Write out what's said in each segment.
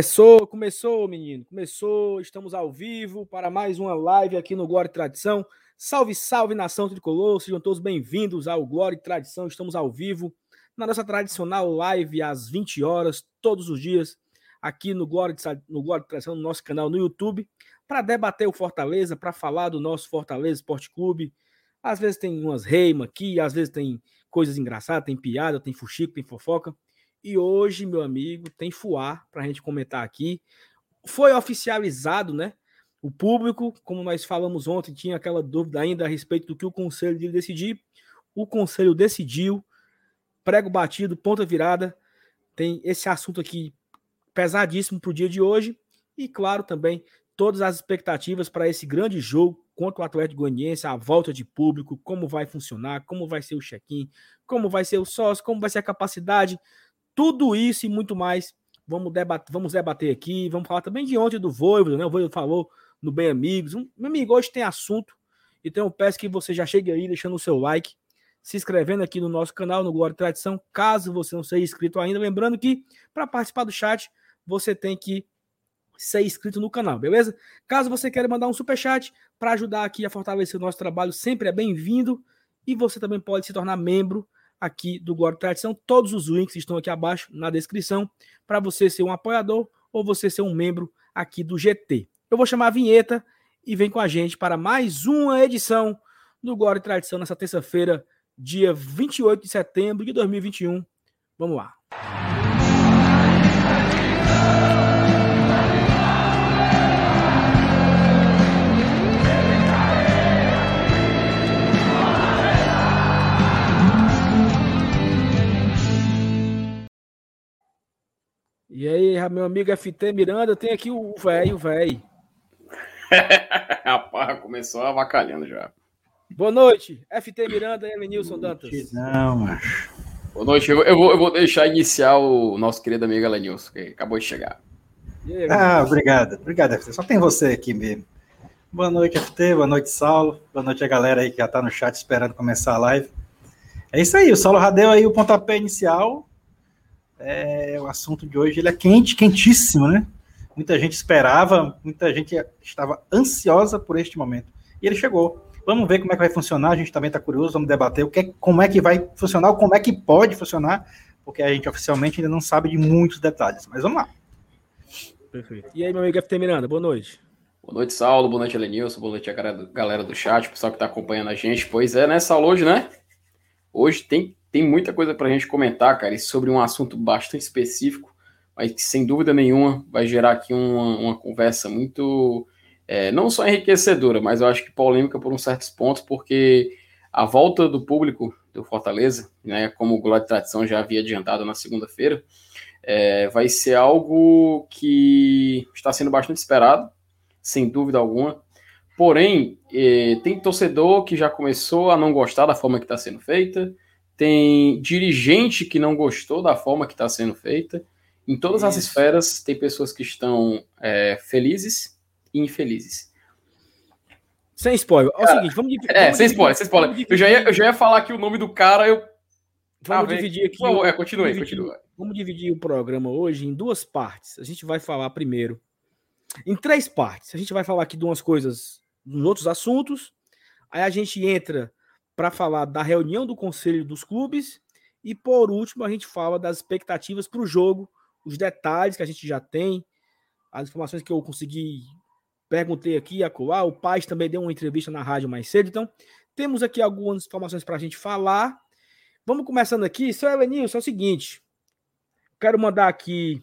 Começou, começou, menino. Começou. Estamos ao vivo para mais uma live aqui no Glória e Tradição. Salve, salve, nação tricolor. Sejam todos bem-vindos ao Glória e Tradição. Estamos ao vivo na nossa tradicional live às 20 horas, todos os dias, aqui no Glória, no Glória e Tradição, no nosso canal no YouTube, para debater o Fortaleza, para falar do nosso Fortaleza Esporte Clube. Às vezes tem umas reimas aqui, às vezes tem coisas engraçadas, tem piada, tem fuxico, tem fofoca. E hoje, meu amigo, tem fuar para a gente comentar aqui. Foi oficializado, né? O público, como nós falamos ontem, tinha aquela dúvida ainda a respeito do que o conselho iria decidir. O conselho decidiu, prego batido, ponta virada. Tem esse assunto aqui pesadíssimo para o dia de hoje. E, claro, também todas as expectativas para esse grande jogo contra o Atlético Goianiense, a volta de público, como vai funcionar, como vai ser o check-in, como vai ser o sócio, como vai ser a capacidade tudo isso e muito mais vamos debater, vamos debater aqui. Vamos falar também de ontem do Voivoda, né? O Voivoda falou no Bem Amigos. Meu amigo, hoje tem assunto. Então eu peço que você já chegue aí deixando o seu like, se inscrevendo aqui no nosso canal, no Glória e Tradição, caso você não seja inscrito ainda. Lembrando que para participar do chat, você tem que ser inscrito no canal, beleza? Caso você queira mandar um super chat para ajudar aqui a fortalecer o nosso trabalho, sempre é bem-vindo. E você também pode se tornar membro aqui do Glória Tradição. Todos os links estão aqui abaixo na descrição para você ser um apoiador ou você ser um membro aqui do GT. Eu vou chamar a vinheta e vem com a gente para mais uma edição do Glória Tradição nessa terça-feira, dia 28 de setembro de 2021. Vamos lá. E aí, meu amigo FT Miranda, tem aqui o velho, velho. Rapaz, começou avacalhando já. Boa noite, FT Miranda e Elenilson Dantas. Não, macho. Boa noite, eu, eu, vou, eu vou deixar iniciar o nosso querido amigo Elenilson, que acabou de chegar. Aí, ah, obrigado, obrigado, FT. Só tem você aqui mesmo. Boa noite, FT, boa noite, Saulo. Boa noite a galera aí que já tá no chat esperando começar a live. É isso aí, o Saulo já deu aí o pontapé inicial é, o assunto de hoje ele é quente, quentíssimo, né? Muita gente esperava, muita gente estava ansiosa por este momento. E ele chegou. Vamos ver como é que vai funcionar. A gente também está curioso, vamos debater o que, é, como é que vai funcionar, como é que pode funcionar, porque a gente oficialmente ainda não sabe de muitos detalhes. Mas vamos lá. Perfeito. E aí, meu amigo FT Miranda, boa noite. Boa noite, Saulo. Boa noite, Elenilson. Boa noite a galera do chat, o pessoal que está acompanhando a gente. Pois é, né, Saulo? Hoje, né? Hoje tem tem muita coisa para a gente comentar, cara, sobre um assunto bastante específico, mas que sem dúvida nenhuma vai gerar aqui uma, uma conversa muito, é, não só enriquecedora, mas eu acho que polêmica por uns certos pontos, porque a volta do público do Fortaleza, né, como o Glória de Tradição já havia adiantado na segunda-feira, é, vai ser algo que está sendo bastante esperado, sem dúvida alguma. Porém, é, tem torcedor que já começou a não gostar da forma que está sendo feita, tem dirigente que não gostou da forma que está sendo feita. Em todas Isso. as esferas, tem pessoas que estão é, felizes e infelizes. Sem spoiler. É o seguinte, vamos dividir. É, sem spoiler, sem spoiler. Eu já, ia, eu já ia falar aqui o nome do cara, eu. Vamos ah, dividir aqui. Por é, continue, continue. Vamos dividir o programa hoje em duas partes. A gente vai falar primeiro em três partes. A gente vai falar aqui de umas coisas, nos outros assuntos. Aí a gente entra para falar da reunião do conselho dos clubes e por último a gente fala das expectativas para o jogo, os detalhes que a gente já tem, as informações que eu consegui perguntei aqui acolá, o Paz também deu uma entrevista na rádio mais cedo, então temos aqui algumas informações para a gente falar. Vamos começando aqui, seu Elenilson, é o seguinte, quero mandar aqui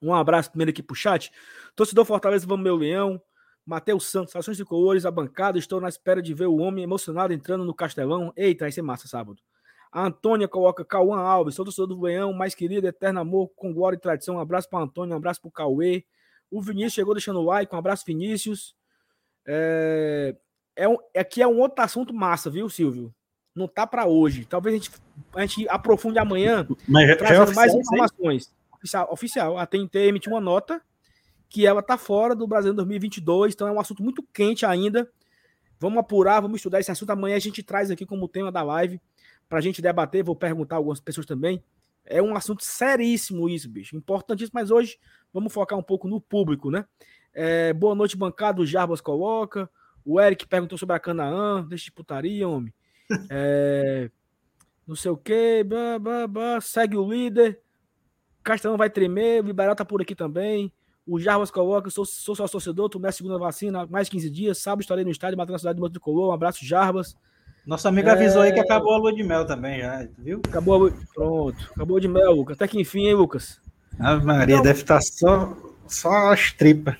um abraço primeiro aqui pro chat. Torcedor Fortaleza, vamos meu leão. Matheus Santos, ações de cores, a bancada. Estou na espera de ver o homem emocionado entrando no Castelão. Eita, vai ser massa sábado. A Antônia coloca Cauã Alves, sou torcedor do Leão, mais querido, eterno amor, com glória e tradição. Um abraço para Antônio, um abraço para o Cauê. O Vinícius chegou deixando o like, um abraço, Vinícius. É, é um, aqui é um outro assunto massa, viu, Silvio? Não tá para hoje. Talvez a gente, a gente aprofunde amanhã, Mas já, trazendo é mais informações. Oficial, oficial. A TNT emitiu uma nota que ela está fora do Brasil em 2022, então é um assunto muito quente ainda. Vamos apurar, vamos estudar esse assunto. Amanhã a gente traz aqui como tema da live para a gente debater. Vou perguntar algumas pessoas também. É um assunto seríssimo isso, bicho. Importantíssimo, mas hoje vamos focar um pouco no público, né? É, boa noite, bancada. O Jarbas coloca. O Eric perguntou sobre a Canaã. Deixa de putaria, homem. É, não sei o que. segue o líder. Castelão vai tremer. O Liberal tá por aqui também. O Jarbas coloca, sou, sou sócio torcedor, tomei a segunda vacina há mais de 15 dias. Sábado estarei no estádio, matando a cidade do Tricolor. Um abraço, Jarbas. Nosso amigo é... avisou aí que acabou a lua de mel também, já, viu? Acabou a lua... Pronto, acabou de mel, Lucas. Até que enfim, hein, Lucas? A Maria então... deve estar tá só, só as tripas.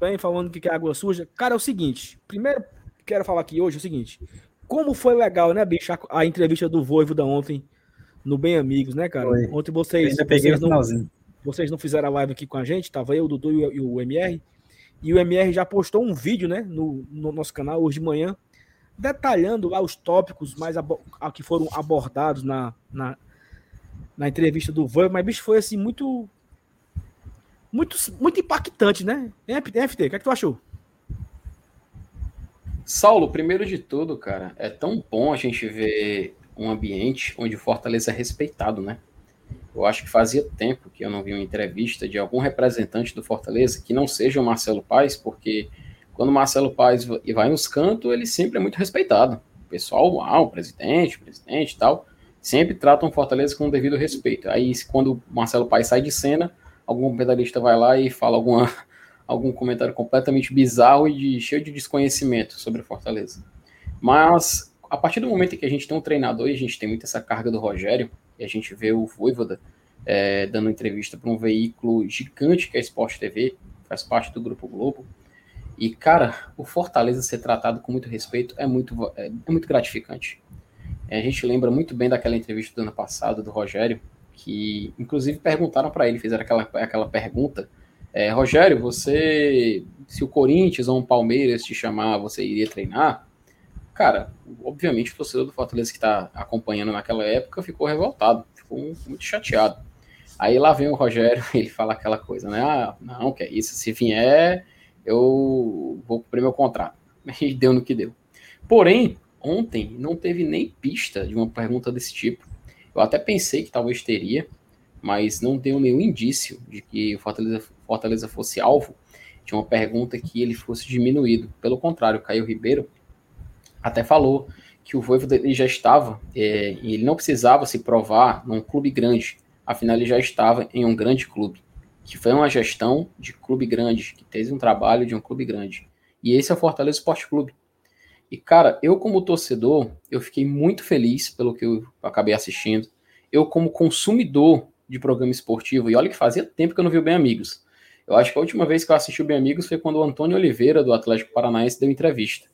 Bem, falando que é água suja. Cara, é o seguinte. Primeiro, quero falar aqui hoje é o seguinte. Como foi legal, né, bicho, a, a entrevista do Voivo da ontem no Bem Amigos, né, cara? Foi. Ontem vocês, vocês, não, vocês não fizeram a live aqui com a gente, tava eu, o Dudu e o, MR. E o MR já postou um vídeo, né, no, no nosso canal hoje de manhã, detalhando lá os tópicos mais que foram abordados na, na, na entrevista do Voivo, mas bicho foi assim muito muito muito impactante, né? FT, o que, é que tu achou? Saulo, primeiro de tudo, cara, é tão bom a gente ver um ambiente onde o Fortaleza é respeitado, né? Eu acho que fazia tempo que eu não vi uma entrevista de algum representante do Fortaleza que não seja o Marcelo Paes, porque quando o Marcelo Paes vai nos cantos, ele sempre é muito respeitado. O pessoal, ah, o presidente, o presidente e tal, sempre tratam Fortaleza com o devido respeito. Aí, quando o Marcelo Paes sai de cena, algum pedalista vai lá e fala alguma, algum comentário completamente bizarro e de, cheio de desconhecimento sobre Fortaleza. Mas a partir do momento em que a gente tem um treinador e a gente tem muito essa carga do Rogério, e a gente vê o Voivoda é, dando entrevista para um veículo gigante que é a Sport TV, faz parte do Grupo Globo. E, cara, o Fortaleza ser tratado com muito respeito é muito, é, é muito gratificante. É, a gente lembra muito bem daquela entrevista do ano passado do Rogério, que inclusive perguntaram para ele, fizeram aquela, aquela pergunta: é, Rogério, você, se o Corinthians ou um Palmeiras te chamar, você iria treinar? Cara, obviamente o torcedor do Fortaleza que está acompanhando naquela época ficou revoltado, ficou muito chateado. Aí lá vem o Rogério, ele fala aquela coisa, né? Ah, não, que é isso, se vier, eu vou cumprir meu contrato. E deu no que deu. Porém, ontem não teve nem pista de uma pergunta desse tipo. Eu até pensei que talvez teria, mas não deu nenhum indício de que o Fortaleza, Fortaleza fosse alvo de uma pergunta que ele fosse diminuído. Pelo contrário, Caio Ribeiro até falou que o Voivoda ele já estava, é, e ele não precisava se provar num clube grande, afinal ele já estava em um grande clube, que foi uma gestão de clube grande, que teve um trabalho de um clube grande. E esse é o Fortaleza Esporte Clube. E cara, eu como torcedor, eu fiquei muito feliz pelo que eu acabei assistindo. Eu como consumidor de programa esportivo, e olha que fazia tempo que eu não vi o Bem Amigos. Eu acho que a última vez que eu assisti o Bem Amigos foi quando o Antônio Oliveira, do Atlético Paranaense, deu entrevista.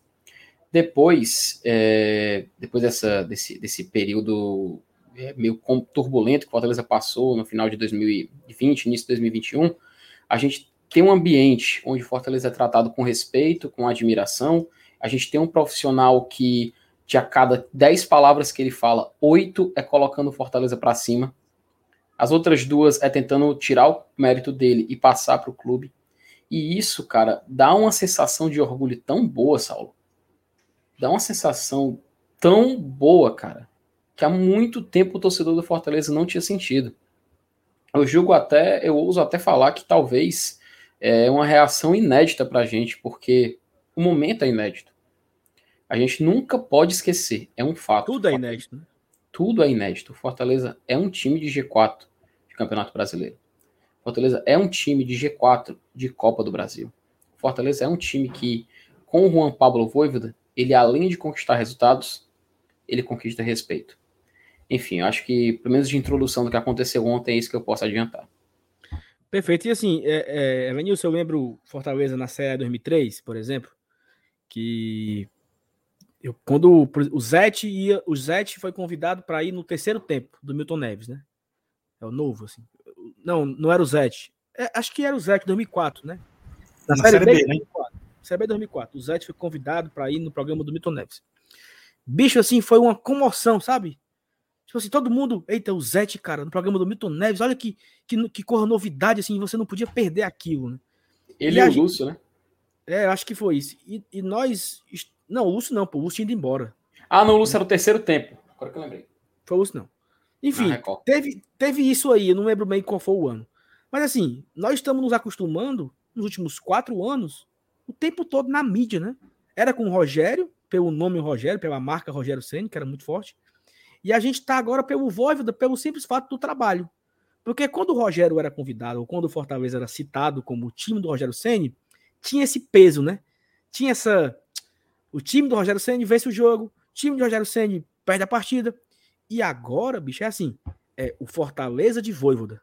Depois, é, depois dessa, desse, desse período é, meio turbulento que o Fortaleza passou no final de 2020, início de 2021, a gente tem um ambiente onde o Fortaleza é tratado com respeito, com admiração. A gente tem um profissional que, de a cada 10 palavras que ele fala, oito é colocando o Fortaleza para cima. As outras duas é tentando tirar o mérito dele e passar para o clube. E isso, cara, dá uma sensação de orgulho tão boa, Saulo dá uma sensação tão boa, cara, que há muito tempo o torcedor do Fortaleza não tinha sentido. Eu julgo até, eu ouso até falar que talvez é uma reação inédita pra gente, porque o momento é inédito. A gente nunca pode esquecer, é um fato. Tudo é inédito. Né? Tudo é inédito. O Fortaleza é um time de G4 de Campeonato Brasileiro. Fortaleza é um time de G4 de Copa do Brasil. Fortaleza é um time que, com o Juan Pablo Voivoda, ele além de conquistar resultados, ele conquista respeito. Enfim, eu acho que, pelo menos de introdução do que aconteceu ontem, é isso que eu posso adiantar. Perfeito. E assim, é, é, Lenilson, eu lembro Fortaleza na Série 2003, por exemplo, que eu, quando o Zete ia, o Zete foi convidado para ir no terceiro tempo do Milton Neves, né? É o novo, assim. Não, não era o Zete. É, acho que era o Zete 2004, né? Na, na Série B, B né? CB 2004. O Zete foi convidado para ir no programa do Milton Neves. Bicho, assim, foi uma comoção, sabe? Tipo assim, todo mundo, eita, o Zete, cara, no programa do Milton Neves, olha que, que, que corra novidade, assim, você não podia perder aquilo, né? Ele e, e o gente... Lúcio, né? É, acho que foi isso. E, e, nós. Não, o Lúcio não, pô, o Lúcio tinha ido embora. Ah, não, o Lúcio era o terceiro tempo. Agora que eu lembrei. Foi o Lúcio, não. Enfim, teve, teve isso aí, eu não lembro bem qual foi o ano. Mas assim, nós estamos nos acostumando, nos últimos quatro anos, o tempo todo na mídia, né? Era com o Rogério, pelo nome Rogério, pela marca Rogério Senna, que era muito forte. E a gente está agora pelo Voivoda, pelo simples fato do trabalho. Porque quando o Rogério era convidado, ou quando o Fortaleza era citado como o time do Rogério Senna, tinha esse peso, né? Tinha essa. O time do Rogério Senna vence o jogo, o time do Rogério Senna perde a partida. E agora, bicho, é assim: é o Fortaleza de Voivoda.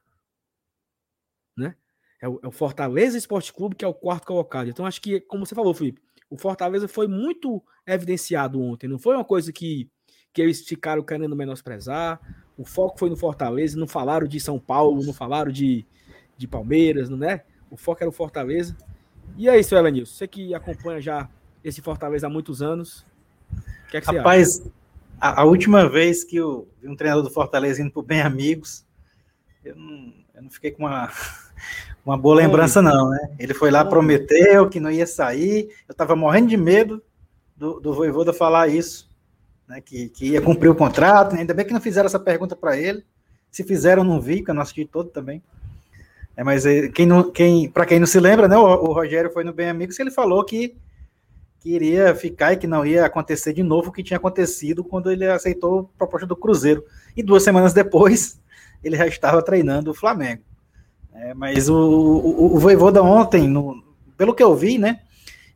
Né? É o, é o Fortaleza Esporte Clube, que é o quarto colocado. Então, acho que, como você falou, Felipe, o Fortaleza foi muito evidenciado ontem. Não foi uma coisa que, que eles ficaram querendo menosprezar. O foco foi no Fortaleza, não falaram de São Paulo, não falaram de, de Palmeiras, não é? O foco era o Fortaleza. E é isso, Elenilson. Você que acompanha já esse Fortaleza há muitos anos. O que é que Rapaz, você acha? A, a, última vez que eu vi um treinador do Fortaleza indo pro Bem Amigos, eu não, eu não fiquei com uma, uma boa lembrança, não, né? Ele foi lá, prometeu que não ia sair. Eu tava morrendo de medo do, do Voivoda falar isso né, que, que ia cumprir o contrato. Né? Ainda bem que não fizeram essa pergunta para ele. Se fizeram, não vi, porque eu não assisti todo também. É, mas é, quem não, quem, para quem não se lembra, né, o, o, Rogério foi no Bem Amigos ele falou que, que iria ficar e que não ia acontecer de novo o que tinha acontecido quando ele aceitou a proposta do Cruzeiro. E duas semanas depois, ele já estava treinando o Flamengo. É, mas o, o, o Voivoda ontem, no, pelo que eu vi, né,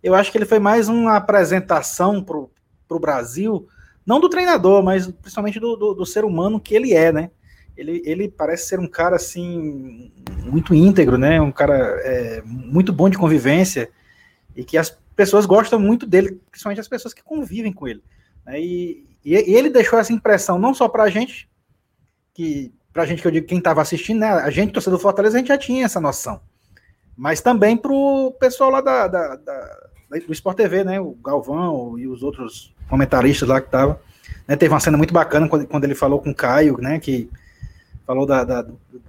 eu acho que ele foi mais uma apresentação para o Brasil não do treinador, mas principalmente do, do, do, ser humano que ele é, né? Ele, ele parece ser um cara, assim, muito íntegro, né? Um cara é, muito bom de convivência e que as pessoas gostam muito dele, principalmente as pessoas que convivem com ele. Né? E, e, ele deixou essa impressão não só pra gente, que pra gente que eu digo quem estava assistindo, né? A gente, torcedor do Fortaleza, a gente já tinha essa noção. Mas também pro pessoal lá da, da, da do Sport TV, né? O Galvão e os outros comentaristas lá que tava. Né, teve uma cena muito bacana quando, quando ele falou com o Caio, né? Que falou da, da,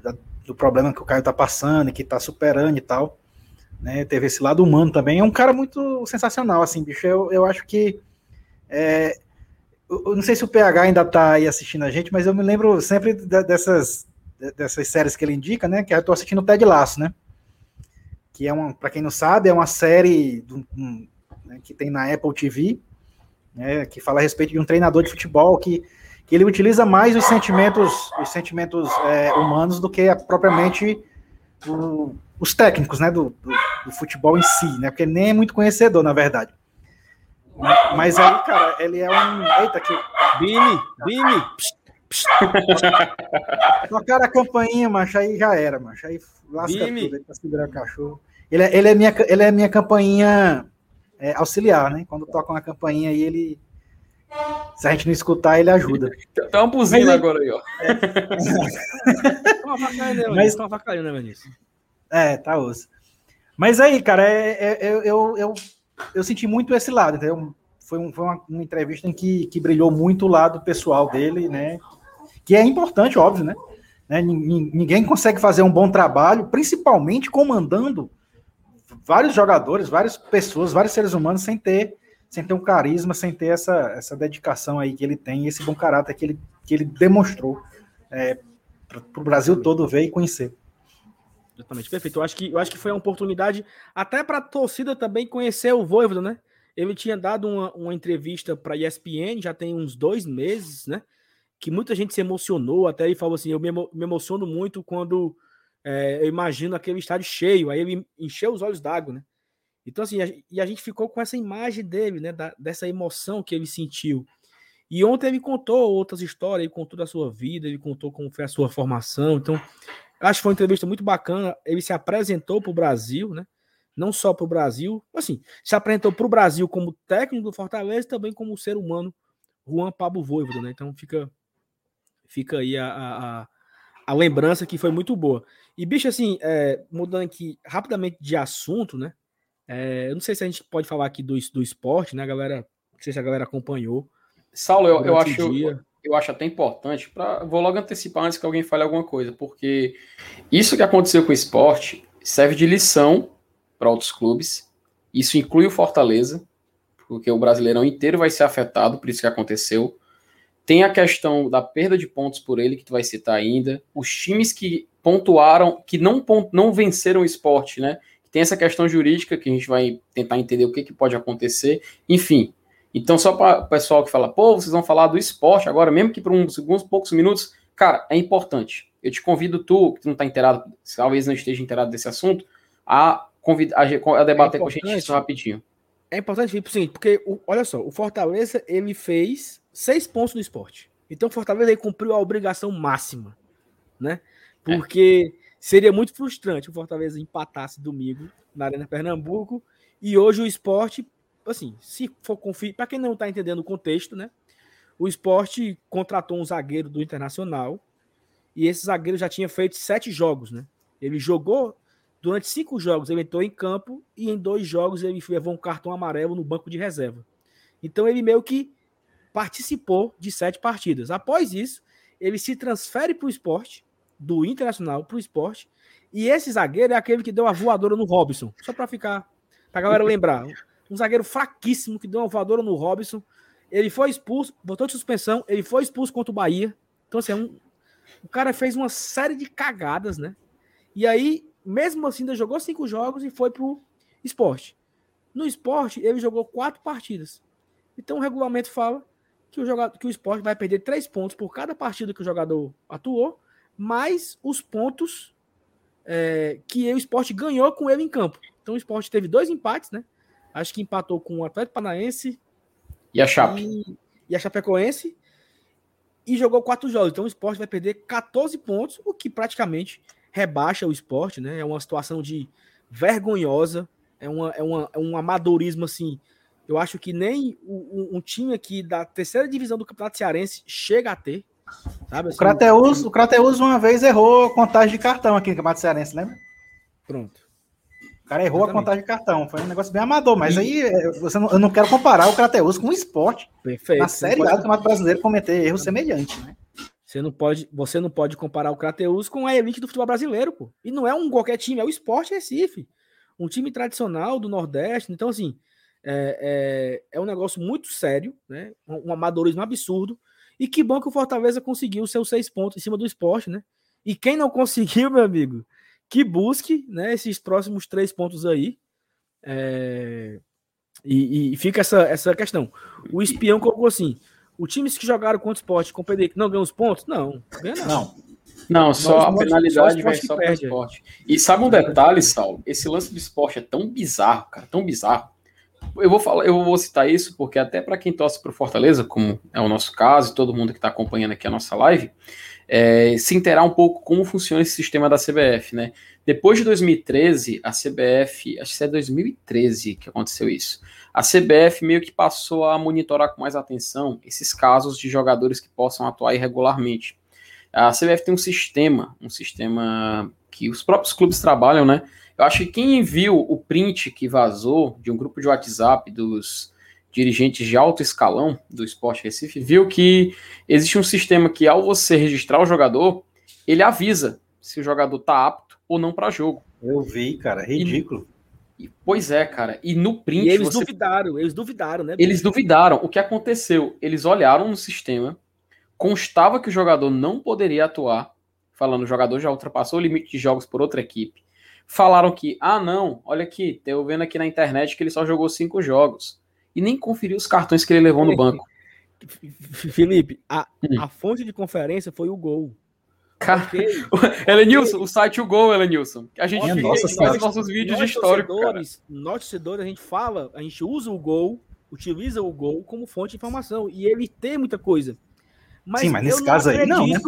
da, do problema que o Caio tá passando e que tá superando e tal. Né, teve esse lado humano também. É um cara muito sensacional, assim, bicho. Eu, eu acho que. É, eu não sei se o PH ainda tá aí assistindo a gente, mas eu me lembro sempre dessas, dessas séries que ele indica, né? Que eu tô assistindo o Ted Laço, né? Que é uma, para quem não sabe, é uma série um, né, que tem na Apple TV, né, que fala a respeito de um treinador de futebol que, que ele utiliza mais os sentimentos, os sentimentos é, humanos do que a, propriamente o, os técnicos né, do, do, do, futebol em si, né, porque nem é muito conhecedor, na verdade. Mas aí, cara, ele é um. Eita, que. Bini, Bini! Tocaram a campainha, macho, aí já era, macho. Aí lasca Bini. tudo, aí pra segurar o cachorro. Ele é, ele é, minha, ele é minha campainha é, auxiliar, né? Quando tocam a campainha aí, ele. Se a gente não escutar, ele ajuda. Tá uma buzina Mas, agora aí, ó. É, Mas, tá uma né, Vinícius? É, tá osso. Mas aí, cara, é, é, eu, eu, eu, eu, senti muito esse lado, entendeu? Foi, um, foi uma, uma, entrevista em que, que brilhou muito o lado pessoal dele, né? Que é importante, óbvio, né? né? Ninguém consegue fazer um bom trabalho, principalmente comandando vários jogadores, várias pessoas, vários seres humanos sem ter sem ter um carisma, sem ter essa, essa dedicação aí que ele tem, esse bom caráter que ele, que ele demonstrou é, para o Brasil todo ver e conhecer. Exatamente, perfeito. Eu acho que, eu acho que foi uma oportunidade até para a torcida também conhecer o Voivoda, né? Ele tinha dado uma, uma entrevista para a ESPN já tem uns dois meses, né? Que muita gente se emocionou, até ele falou assim: eu me, me emociono muito quando é, eu imagino aquele estádio cheio, aí ele encheu os olhos d'água, né? Então, assim, a, e a gente ficou com essa imagem dele, né? Da, dessa emoção que ele sentiu. E ontem ele contou outras histórias, ele contou da sua vida, ele contou como foi a sua formação. Então, acho que foi uma entrevista muito bacana. Ele se apresentou para o Brasil, né? Não só para o Brasil, assim, se apresentou para o Brasil como técnico do Fortaleza, também como ser humano, Juan Pablo Voivoda, né? Então fica, fica aí a, a, a lembrança que foi muito boa. E, bicho, assim, é, mudando aqui rapidamente de assunto, né? É, eu não sei se a gente pode falar aqui do, do esporte, né, galera? Não sei se a galera acompanhou. Saulo, eu, eu acho, eu, eu acho até importante, pra, vou logo antecipar antes que alguém fale alguma coisa, porque isso que aconteceu com o esporte serve de lição para outros clubes. Isso inclui o Fortaleza, porque o Brasileirão inteiro vai ser afetado por isso que aconteceu. Tem a questão da perda de pontos por ele, que tu vai citar ainda. Os times que pontuaram, que não, não venceram o esporte, né? Tem essa questão jurídica que a gente vai tentar entender o que, que pode acontecer. Enfim, então, só para o pessoal que fala, pô, vocês vão falar do esporte agora, mesmo que por uns, alguns poucos minutos, cara, é importante. Eu te convido, tu, que tu não está inteirado, talvez não esteja inteirado desse assunto, a, convidar, a, a debater é com a gente isso rapidinho. É importante, Felipe, seguinte, porque, o, olha só, o Fortaleza, ele fez seis pontos no esporte. Então, o Fortaleza ele cumpriu a obrigação máxima, né? É. Porque é. seria muito frustrante o Fortaleza empatasse domingo na Arena Pernambuco e hoje o esporte, assim, se for conferir, para quem não está entendendo o contexto, né? O esporte contratou um zagueiro do Internacional e esse zagueiro já tinha feito sete jogos, né? Ele jogou durante cinco jogos, ele entrou em campo e em dois jogos ele levou um cartão amarelo no banco de reserva. Então ele meio que participou de sete partidas. Após isso, ele se transfere para o esporte, do Internacional para o esporte, e esse zagueiro é aquele que deu a voadora no Robson, só para ficar, para a galera lembrar. Um zagueiro fraquíssimo que deu uma voadora no Robson. Ele foi expulso, botou de suspensão, ele foi expulso contra o Bahia. Então, assim, é um, o cara fez uma série de cagadas, né? E aí, mesmo assim, ainda jogou cinco jogos e foi pro esporte. No esporte, ele jogou quatro partidas. Então, o regulamento fala que o, jogador, que o esporte vai perder três pontos por cada partida que o jogador atuou, mais os pontos é, que o esporte ganhou com ele em campo. Então o esporte teve dois empates, né? Acho que empatou com o Atlético Paranaense e a Chape. E, e a Chapecoense. E jogou quatro jogos. Então o esporte vai perder 14 pontos, o que praticamente rebaixa o esporte, né? É uma situação de vergonhosa. É, uma, é, uma, é um amadorismo assim eu acho que nem um, um time aqui da terceira divisão do Campeonato Cearense chega a ter. Sabe, assim, o, Crateus, o Crateus uma vez errou a contagem de cartão aqui no Campeonato Cearense, lembra? Pronto. O cara errou Exatamente. a contagem de cartão. Foi um negócio bem amador, mas e... aí é, você não, eu não quero comparar o Crateus com o esporte. Perfeito. Na Série A do Campeonato Brasileiro cometer erro semelhante, né? Você não pode, você não pode comparar o Crateus com a elite do futebol brasileiro, pô. E não é um qualquer time, é o Esporte Recife. Um time tradicional do Nordeste. Então, assim, é, é, é um negócio muito sério, né? Um, um amadorismo absurdo. E que bom que o Fortaleza conseguiu seus seis pontos em cima do esporte, né? E quem não conseguiu, meu amigo, que busque né, esses próximos três pontos aí. É... E, e, fica essa, essa questão. O espião colocou assim: os times que jogaram contra o esporte com o que não ganham os pontos? Não, ganha não. não. Não, só a penalidade vai só para o esporte. E sabe um detalhe, Saulo? Esse lance do esporte é tão bizarro, cara, tão bizarro, eu vou falar, eu vou citar isso porque até para quem torce para o Fortaleza, como é o nosso caso, e todo mundo que está acompanhando aqui a nossa live, é, se interar um pouco como funciona esse sistema da CBF, né? Depois de 2013, a CBF, acho que é 2013 que aconteceu isso. A CBF meio que passou a monitorar com mais atenção esses casos de jogadores que possam atuar irregularmente. A CBF tem um sistema, um sistema que os próprios clubes trabalham, né? Eu acho que quem viu o print que vazou de um grupo de WhatsApp dos dirigentes de alto escalão do Esporte Recife, viu que existe um sistema que, ao você registrar o jogador, ele avisa se o jogador tá apto ou não para jogo. Eu vi, cara, ridículo. E, pois é, cara. E no print. E eles você... duvidaram, eles duvidaram, né? Eles duvidaram. O que aconteceu? Eles olharam no sistema, constava que o jogador não poderia atuar, falando o jogador já ultrapassou o limite de jogos por outra equipe falaram que, ah, não, olha aqui, eu vendo aqui na internet que ele só jogou cinco jogos. E nem conferiu os cartões que ele levou no banco. Felipe, a, hum. a fonte de conferência foi o gol. Cara, Elenilson, o site o gol, Elenilson. A gente fica nossa, faz nossos vídeos de história. Nós torcedores, a gente fala, a gente usa o gol, utiliza o gol como fonte de informação. E ele tem muita coisa. Mas Sim, mas nesse caso aí não, né?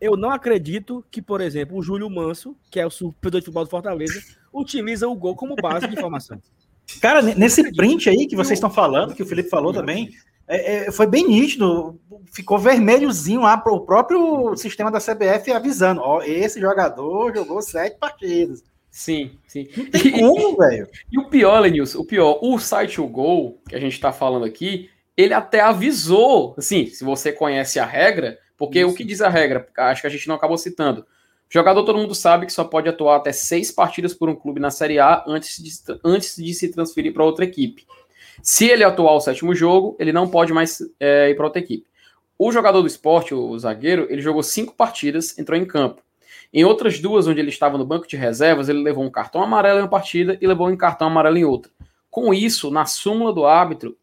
Eu não acredito que, por exemplo, o Júlio Manso, que é o supervisor de futebol do Fortaleza, utiliza o gol como base de informação. Cara, nesse print aí que vocês estão falando, que o Felipe falou também, é, é, foi bem nítido. Ficou vermelhozinho lá para o próprio sistema da CBF avisando: ó, esse jogador jogou sete partidas. Sim, sim. Não tem como, velho. E o pior, Lenilson, o pior, o site O Gol, que a gente está falando aqui, ele até avisou, assim, se você conhece a regra, porque Isso. o que diz a regra, acho que a gente não acabou citando. Jogador, todo mundo sabe que só pode atuar até seis partidas por um clube na Série A antes de, antes de se transferir para outra equipe. Se ele atuar o sétimo jogo, ele não pode mais é, ir para outra equipe. O jogador do esporte, o zagueiro, ele jogou cinco partidas, entrou em campo. Em outras duas, onde ele estava no banco de reservas, ele levou um cartão amarelo em uma partida e levou um cartão amarelo em outra. Com isso, na súmula do árbitro,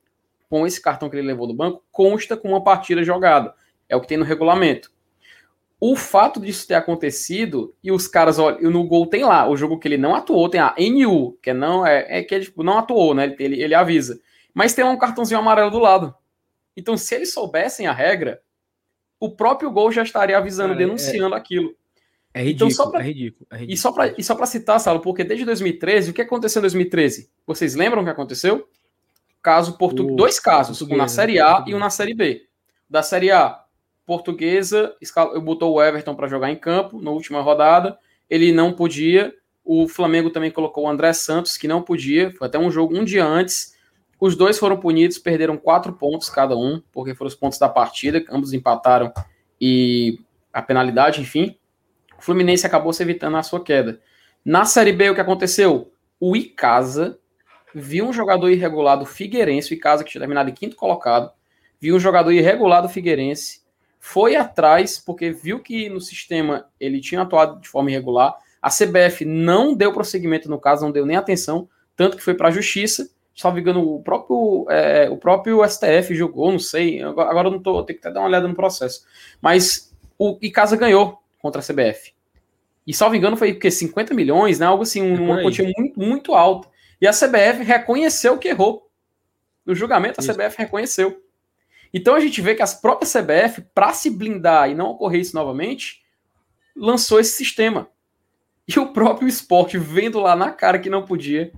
com esse cartão que ele levou do banco, consta com uma partida jogada. É o que tem no regulamento. O fato disso ter acontecido e os caras, olha, no gol tem lá, o jogo que ele não atuou, tem a NU, que é não é, é que ele tipo, não atuou, né? Ele, ele, ele avisa. Mas tem um cartãozinho amarelo do lado. Então, se eles soubessem a regra, o próprio gol já estaria avisando, Cara, é- denunciando é, aquilo. É ridículo, então, só pra, é ridículo, é ridículo. E só para citar, Salo, porque desde 2013, o que aconteceu em 2013? Vocês lembram o que aconteceu? Caso portu... Dois casos, um na Série A e um na Série B. Da Série A, Portuguesa botou o Everton para jogar em campo na última rodada, ele não podia. O Flamengo também colocou o André Santos, que não podia, foi até um jogo um dia antes. Os dois foram punidos, perderam quatro pontos cada um, porque foram os pontos da partida, ambos empataram e a penalidade, enfim. O Fluminense acabou se evitando a sua queda. Na Série B, o que aconteceu? O Icasa viu um jogador irregular do Figueirense, o Icasa que tinha terminado em quinto colocado, viu um jogador irregular do Figueirense, foi atrás, porque viu que no sistema ele tinha atuado de forma irregular. A CBF não deu prosseguimento no caso, não deu nem atenção, tanto que foi para a justiça salvo engano, o próprio, é, o próprio STF julgou, não sei, agora eu não tô, tenho que até dar uma olhada no processo. Mas o Icasa ganhou contra a CBF. E salvo engano foi que 50 milhões, né? Algo assim, uma quantia muito, muito alta. E a CBF reconheceu que errou. No julgamento, a isso. CBF reconheceu. Então a gente vê que as próprias CBF, para se blindar e não ocorrer isso novamente, lançou esse sistema. E o próprio esporte, vendo lá na cara que não podia,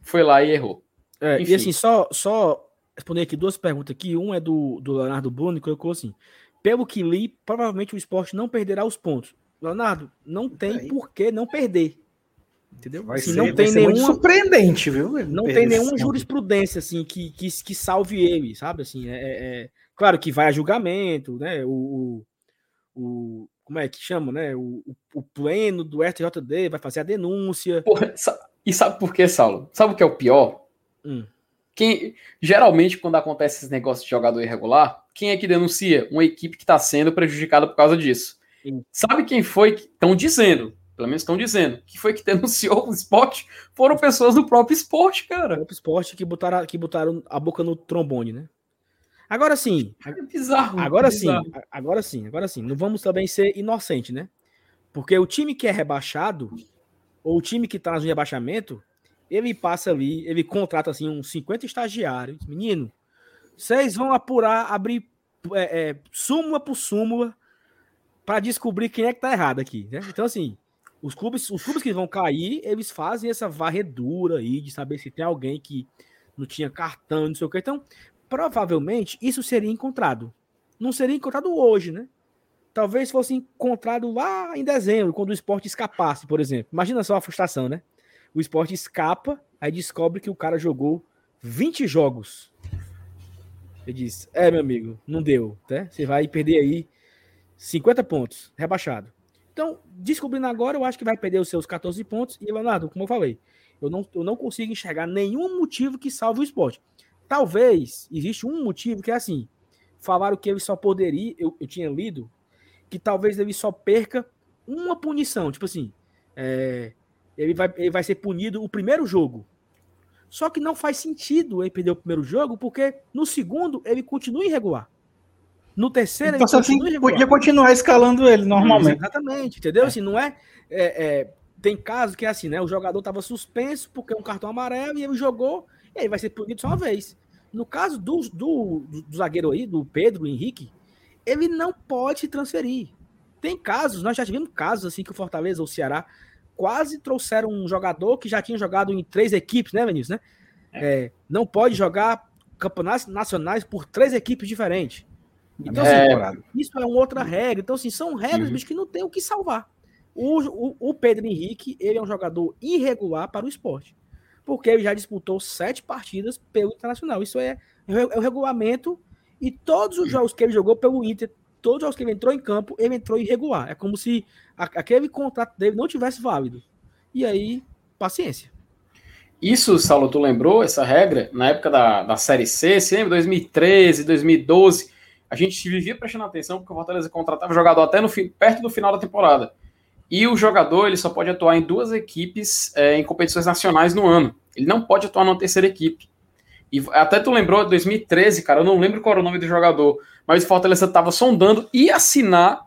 foi lá e errou. É, e assim, só, só responder aqui duas perguntas aqui. Um é do, do Leonardo Bruno, que colocou assim: pelo que li, provavelmente o esporte não perderá os pontos. Leonardo, não tem por que não perder. Entendeu? Vai assim, ser, não tem nenhuma surpreendente, viu? Não tem nenhuma jurisprudência assim que, que, que salve ele, sabe? Assim, é, é, é claro que vai a julgamento, né? O, o, o como é que chama, né? O, o, pleno do STJD vai fazer a denúncia. Porra, e sabe por quê, Saulo? Sabe o que é o pior? Hum. Quem, geralmente, quando acontece esses negócios de jogador irregular, quem é que denuncia? Uma equipe que está sendo prejudicada por causa disso. Sim. Sabe quem foi que estão dizendo? Pelo menos estão dizendo. Que foi que denunciou o esporte? Foram pessoas do próprio esporte, cara. O próprio esporte que botaram, que botaram a boca no trombone, né? Agora sim. É bizarro. Agora é bizarro. sim. Agora sim. Agora sim. Não vamos também ser inocente, né? Porque o time que é rebaixado ou o time que está no rebaixamento, ele passa ali, ele contrata assim uns 50 estagiários. Menino, vocês vão apurar, abrir é, é, súmula por súmula para descobrir quem é que tá errado aqui, né? Então, assim, os clubes, os clubes que vão cair, eles fazem essa varredura aí de saber se tem alguém que não tinha cartão, não sei o que. Então, provavelmente isso seria encontrado. Não seria encontrado hoje, né? talvez fosse encontrado lá em dezembro, quando o esporte escapasse, por exemplo. Imagina só a frustração, né? O esporte escapa, aí descobre que o cara jogou 20 jogos. Ele diz: É, meu amigo, não deu, né? Você vai perder aí 50 pontos, rebaixado. Então, descobrindo agora, eu acho que vai perder os seus 14 pontos. E, Leonardo, como eu falei, eu não, eu não consigo enxergar nenhum motivo que salve o esporte. Talvez existe um motivo que é assim: falaram que ele só poderia. Eu, eu tinha lido que talvez ele só perca uma punição. Tipo assim, é, ele, vai, ele vai ser punido o primeiro jogo. Só que não faz sentido ele perder o primeiro jogo, porque no segundo ele continua irregular. No terceiro então, ele assim, continua irregular. Podia continuar escalando ele normalmente. exatamente, entendeu? É. Assim, não é, é, é, Tem casos que é assim, né? O jogador estava suspenso porque é um cartão amarelo e ele jogou, e ele vai ser punido só uma vez. No caso do, do, do zagueiro aí, do Pedro Henrique, ele não pode se transferir. Tem casos, nós já tivemos casos assim que o Fortaleza ou o Ceará quase trouxeram um jogador que já tinha jogado em três equipes, né, Vinícius? Né? É. É, não pode jogar campeonatos nacionais por três equipes diferentes. Então, é, assim, isso é uma outra regra. Então, assim, são regras uhum. que não tem o que salvar. O, o, o, Pedro Henrique, ele é um jogador irregular para o esporte. Porque ele já disputou sete partidas pelo Internacional. Isso é, é o regulamento e todos os jogos que ele jogou pelo Inter, todos os jogos que ele entrou em campo, ele entrou irregular. É como se aquele contrato dele não tivesse válido. E aí, paciência. Isso, Saulo, tu lembrou essa regra? Na época da, da Série C, se lembra? 2013, 2012, a gente vivia prestando atenção porque o Fortaleza contratava jogador até no fim, perto do final da temporada. E o jogador ele só pode atuar em duas equipes é, em competições nacionais no ano. Ele não pode atuar numa terceira equipe. E até tu lembrou 2013, cara, eu não lembro qual era o nome do jogador, mas o Fortaleza estava sondando e assinar.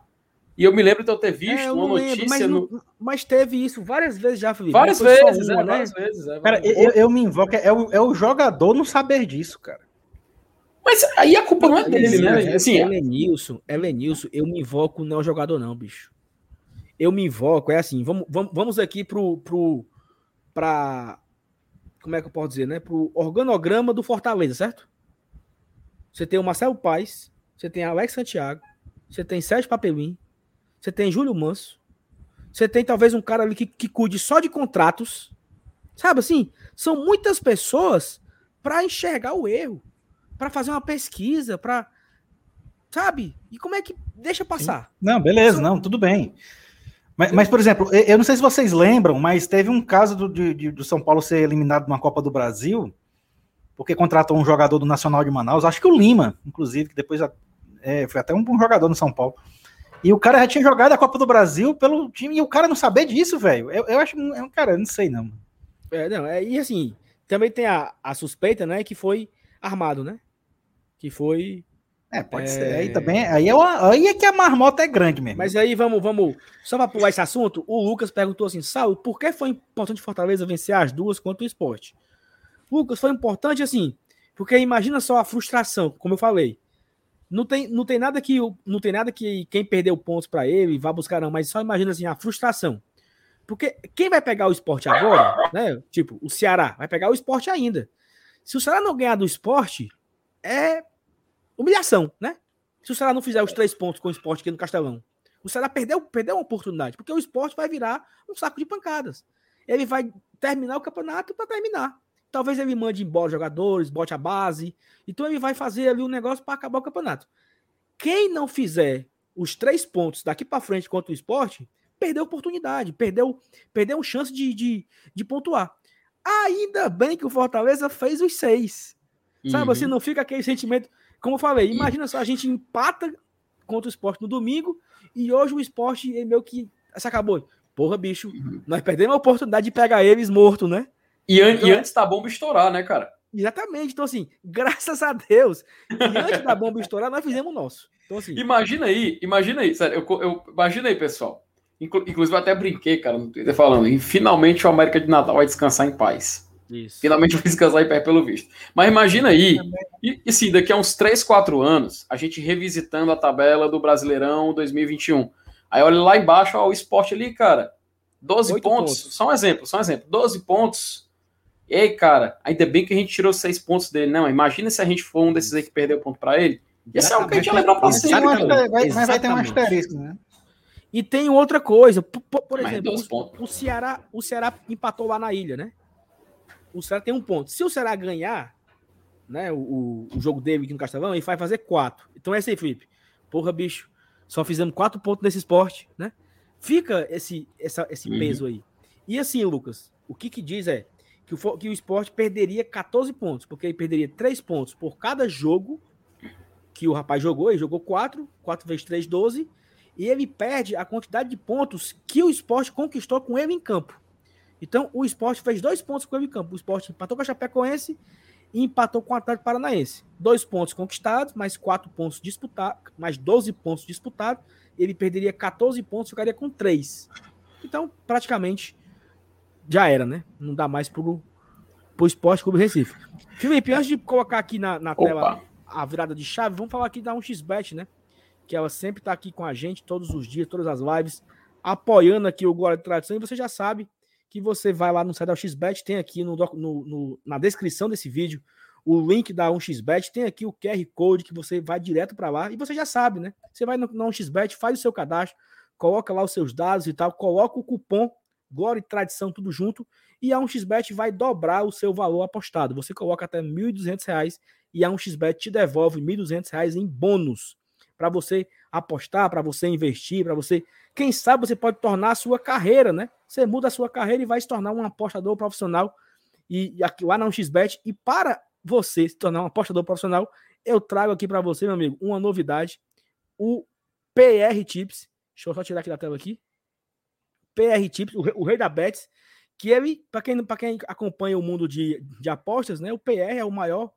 E eu me lembro de eu ter visto é, eu uma notícia. Lembro, mas, no... mas, teve isso várias vezes já, Felipe. Várias vezes, uma, é, né? várias vezes. É, cara, eu, eu, me invoco, é o, é o jogador não saber disso, cara. Mas aí a culpa não é dele, né? Assim, Elenilson, Elenilson, eu me invoco não é o jogador, não, bicho. Eu me invoco, é assim, vamos, vamos, vamos aqui pro, pro, pra, como é que eu posso dizer, né? Pro organograma do Fortaleza, certo? Você tem o Marcelo Paes, você tem Alex Santiago, você tem Sérgio Papelim, você tem Júlio Manso, você tem talvez um cara ali que, que cuide só de contratos, sabe assim? São muitas pessoas para enxergar o erro para fazer uma pesquisa, para sabe? E como é que deixa passar? Não, beleza, não, tudo bem. Mas, mas, por exemplo, eu não sei se vocês lembram, mas teve um caso do, de, do São Paulo ser eliminado na Copa do Brasil, porque contratou um jogador do Nacional de Manaus, acho que o Lima, inclusive, que depois é, foi até um bom jogador no São Paulo. E o cara já tinha jogado a Copa do Brasil pelo time, e o cara não saber disso, velho. Eu, eu acho, cara, não sei não. É, não, é, e assim, também tem a, a suspeita, né, que foi armado, né? Que foi. É, pode é... ser. Aí também. Aí é, uma, aí é que a marmota é grande mesmo. Mas aí vamos, vamos. Só para pular esse assunto, o Lucas perguntou assim: Saulo, por que foi importante Fortaleza vencer as duas contra o esporte? Lucas, foi importante assim, porque imagina só a frustração, como eu falei. Não tem, não tem nada que não tem nada que quem perdeu pontos para ele vá buscar não, mas só imagina assim a frustração. Porque quem vai pegar o esporte agora, né? Tipo, o Ceará vai pegar o esporte ainda. Se o Ceará não ganhar do esporte, é humilhação, né? Se o Ceará não fizer os três pontos com o esporte aqui no Castelão, o Ceará perdeu, perdeu uma oportunidade, porque o esporte vai virar um saco de pancadas. Ele vai terminar o campeonato para terminar. Talvez ele mande embora jogadores, bote a base. Então ele vai fazer ali um negócio para acabar o campeonato. Quem não fizer os três pontos daqui para frente contra o esporte, perdeu oportunidade, perdeu, perdeu chance de, de, de pontuar. Ainda bem que o Fortaleza fez os seis. Sabe, uhum. você não fica aquele sentimento. Como eu falei, imagina só, a gente empata contra o esporte no domingo e hoje o esporte é meio que. Se acabou. Porra, bicho, uhum. nós perdemos a oportunidade de pegar eles mortos, né? E, an então, e antes da bomba estourar, né, cara? Exatamente. Então, assim, graças a Deus, e antes da bomba estourar, nós fizemos o nosso. Então, assim. Imagina aí, imagina aí, sério, eu, eu, imagina aí, pessoal. Inclusive, eu até brinquei, cara, no Twitter falando, e finalmente o América de Natal vai descansar em paz. Isso. Finalmente eu fiz casar em pé pelo visto. Mas imagina aí, e, e sim, daqui a uns 3, 4 anos, a gente revisitando a tabela do Brasileirão 2021. Aí olha lá embaixo, ó, o esporte ali, cara. 12 pontos, pontos, só um exemplo, só um exemplo. 12 pontos. E aí, cara, ainda bem que a gente tirou 6 pontos dele. Não, imagina se a gente for um desses aí que perdeu ponto para ele. Isso é algo que a gente ia levar pra cima. Mas vai ter um asterisco, né? E tem outra coisa, por, por exemplo, o, o, Ceará, o Ceará empatou lá na ilha, né? O Ceará tem um ponto. Se o Ceará ganhar né, o, o jogo dele aqui no Castelão, ele vai fazer quatro. Então é esse aí, Felipe. Porra, bicho, só fizemos quatro pontos nesse esporte, né? Fica esse, essa, esse uhum. peso aí. E assim, Lucas, o que que diz é que o, que o esporte perderia 14 pontos, porque ele perderia 3 pontos por cada jogo que o rapaz jogou. Ele jogou 4, 4 vezes 3, 12. E ele perde a quantidade de pontos que o esporte conquistou com ele em campo. Então, o esporte fez dois pontos com o campo. O esporte empatou com a Chapecoense e empatou com o Atlético Paranaense. Dois pontos conquistados, mais quatro pontos disputados, mais 12 pontos disputados. Ele perderia 14 pontos, ficaria com três. Então, praticamente, já era, né? Não dá mais pro, pro Esporte Clube Recife. Felipe, antes de colocar aqui na, na tela a virada de chave, vamos falar aqui da 1xBet, né? Que ela sempre tá aqui com a gente, todos os dias, todas as lives, apoiando aqui o Glória de Tradição. E você já sabe, que você vai lá no site da XBet, tem aqui no, no, no, na descrição desse vídeo o link da 1xBet, tem aqui o QR Code que você vai direto para lá e você já sabe, né? Você vai no, na 1xBet, faz o seu cadastro, coloca lá os seus dados e tal, coloca o cupom Glória e Tradição tudo junto e a 1xBet vai dobrar o seu valor apostado. Você coloca até R$ 1.200 e a 1xBet te devolve R$ 1.200 em bônus para você apostar, para você investir, para você, quem sabe você pode tornar a sua carreira, né? Você muda a sua carreira e vai se tornar um apostador profissional e, aqui lá na 1xBet. E para você se tornar um apostador profissional, eu trago aqui para você, meu amigo, uma novidade. O PR Tips. Deixa eu só tirar aqui da tela aqui. PR Tips, o, o rei da Bets, que ele, para quem, quem acompanha o mundo de, de apostas, né, o PR é o maior,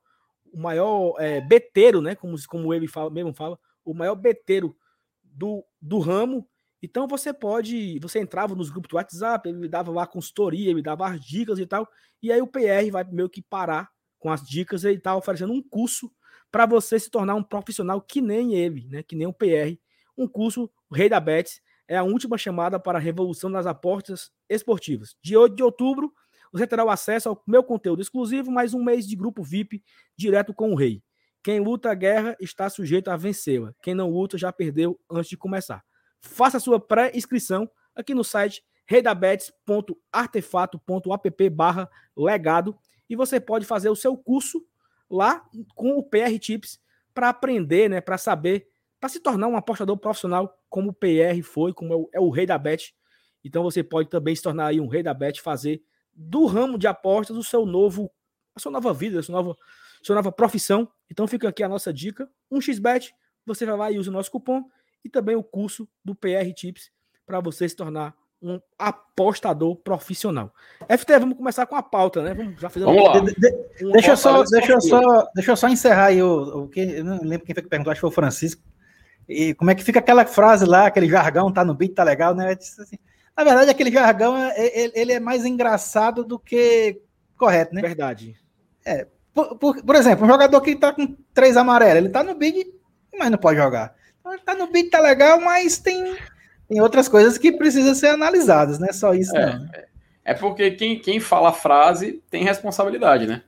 o maior é, beteiro, né, como, como ele fala, mesmo fala, o maior beteiro do, do ramo. Então você pode, você entrava nos grupos do WhatsApp, ele me dava lá consultoria, me dava as dicas e tal, e aí o PR vai meio que parar com as dicas e está oferecendo um curso para você se tornar um profissional que nem ele, né, que nem o PR. Um curso, o Rei da Bets, é a última chamada para a revolução das apostas esportivas. De 8 de outubro, você terá o acesso ao meu conteúdo exclusivo, mais um mês de grupo VIP direto com o Rei. Quem luta a guerra está sujeito a vencê-la. Quem não luta já perdeu antes de começar. Faça sua pré-inscrição aqui no site reidabets.artefato.app barra legado e você pode fazer o seu curso lá com o PR Tips para aprender, né, para saber, para se tornar um apostador profissional como o PR foi, como é o, é o rei da bet. Então você pode também se tornar aí um rei da bet, fazer do ramo de apostas o seu novo, a sua nova vida, a sua nova, a sua nova profissão. Então fica aqui a nossa dica, um xbet, você vai lá e usa o nosso cupom e também o curso do PR Tips para você se tornar um apostador profissional. FT, vamos começar com a pauta, né? Vamos já fazer vamos lá. De, de, deixa, eu só, deixa, eu só, deixa eu só encerrar aí o, o que eu não lembro quem foi que perguntou, acho que foi o Francisco. E como é que fica aquela frase lá, aquele jargão, tá no beat, tá legal, né? Assim, na verdade, aquele jargão ele, ele, é mais engraçado do que correto, né? Verdade. É, por, por, por exemplo, um jogador que tá com três amarelos, ele tá no bid, mas não pode jogar. Então, tá no bid, tá legal, mas tem tem outras coisas que precisam ser analisadas, não é só isso, é, não. É porque quem, quem fala a frase tem responsabilidade, né?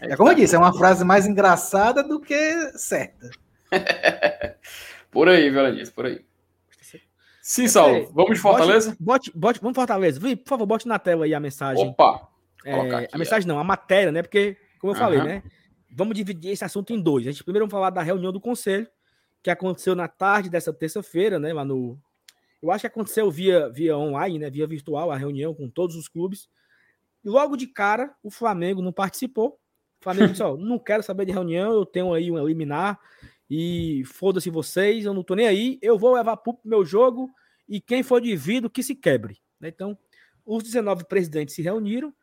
É. é como eu disse, é uma frase mais engraçada do que certa. por aí, Violanis, por aí. Sim, Saulo, vamos de Fortaleza? Bote, bote, vamos Fortaleza. Vi, por favor, bote na tela aí a mensagem. Opa! É, aqui, a mensagem não, a matéria, né? Porque, como eu uhum. falei, né? Vamos dividir esse assunto em dois. A gente primeiro vamos falar da reunião do conselho, que aconteceu na tarde dessa terça-feira, né, lá no eu acho que aconteceu via via online, né, via virtual a reunião com todos os clubes. E logo de cara, o Flamengo não participou. O Flamengo disse: "Ó, não quero saber de reunião, eu tenho aí um eliminar e foda-se vocês, eu não tô nem aí, eu vou levar pro meu jogo e quem for de vidro que se quebre". Né? Então, os 19 presidentes se reuniram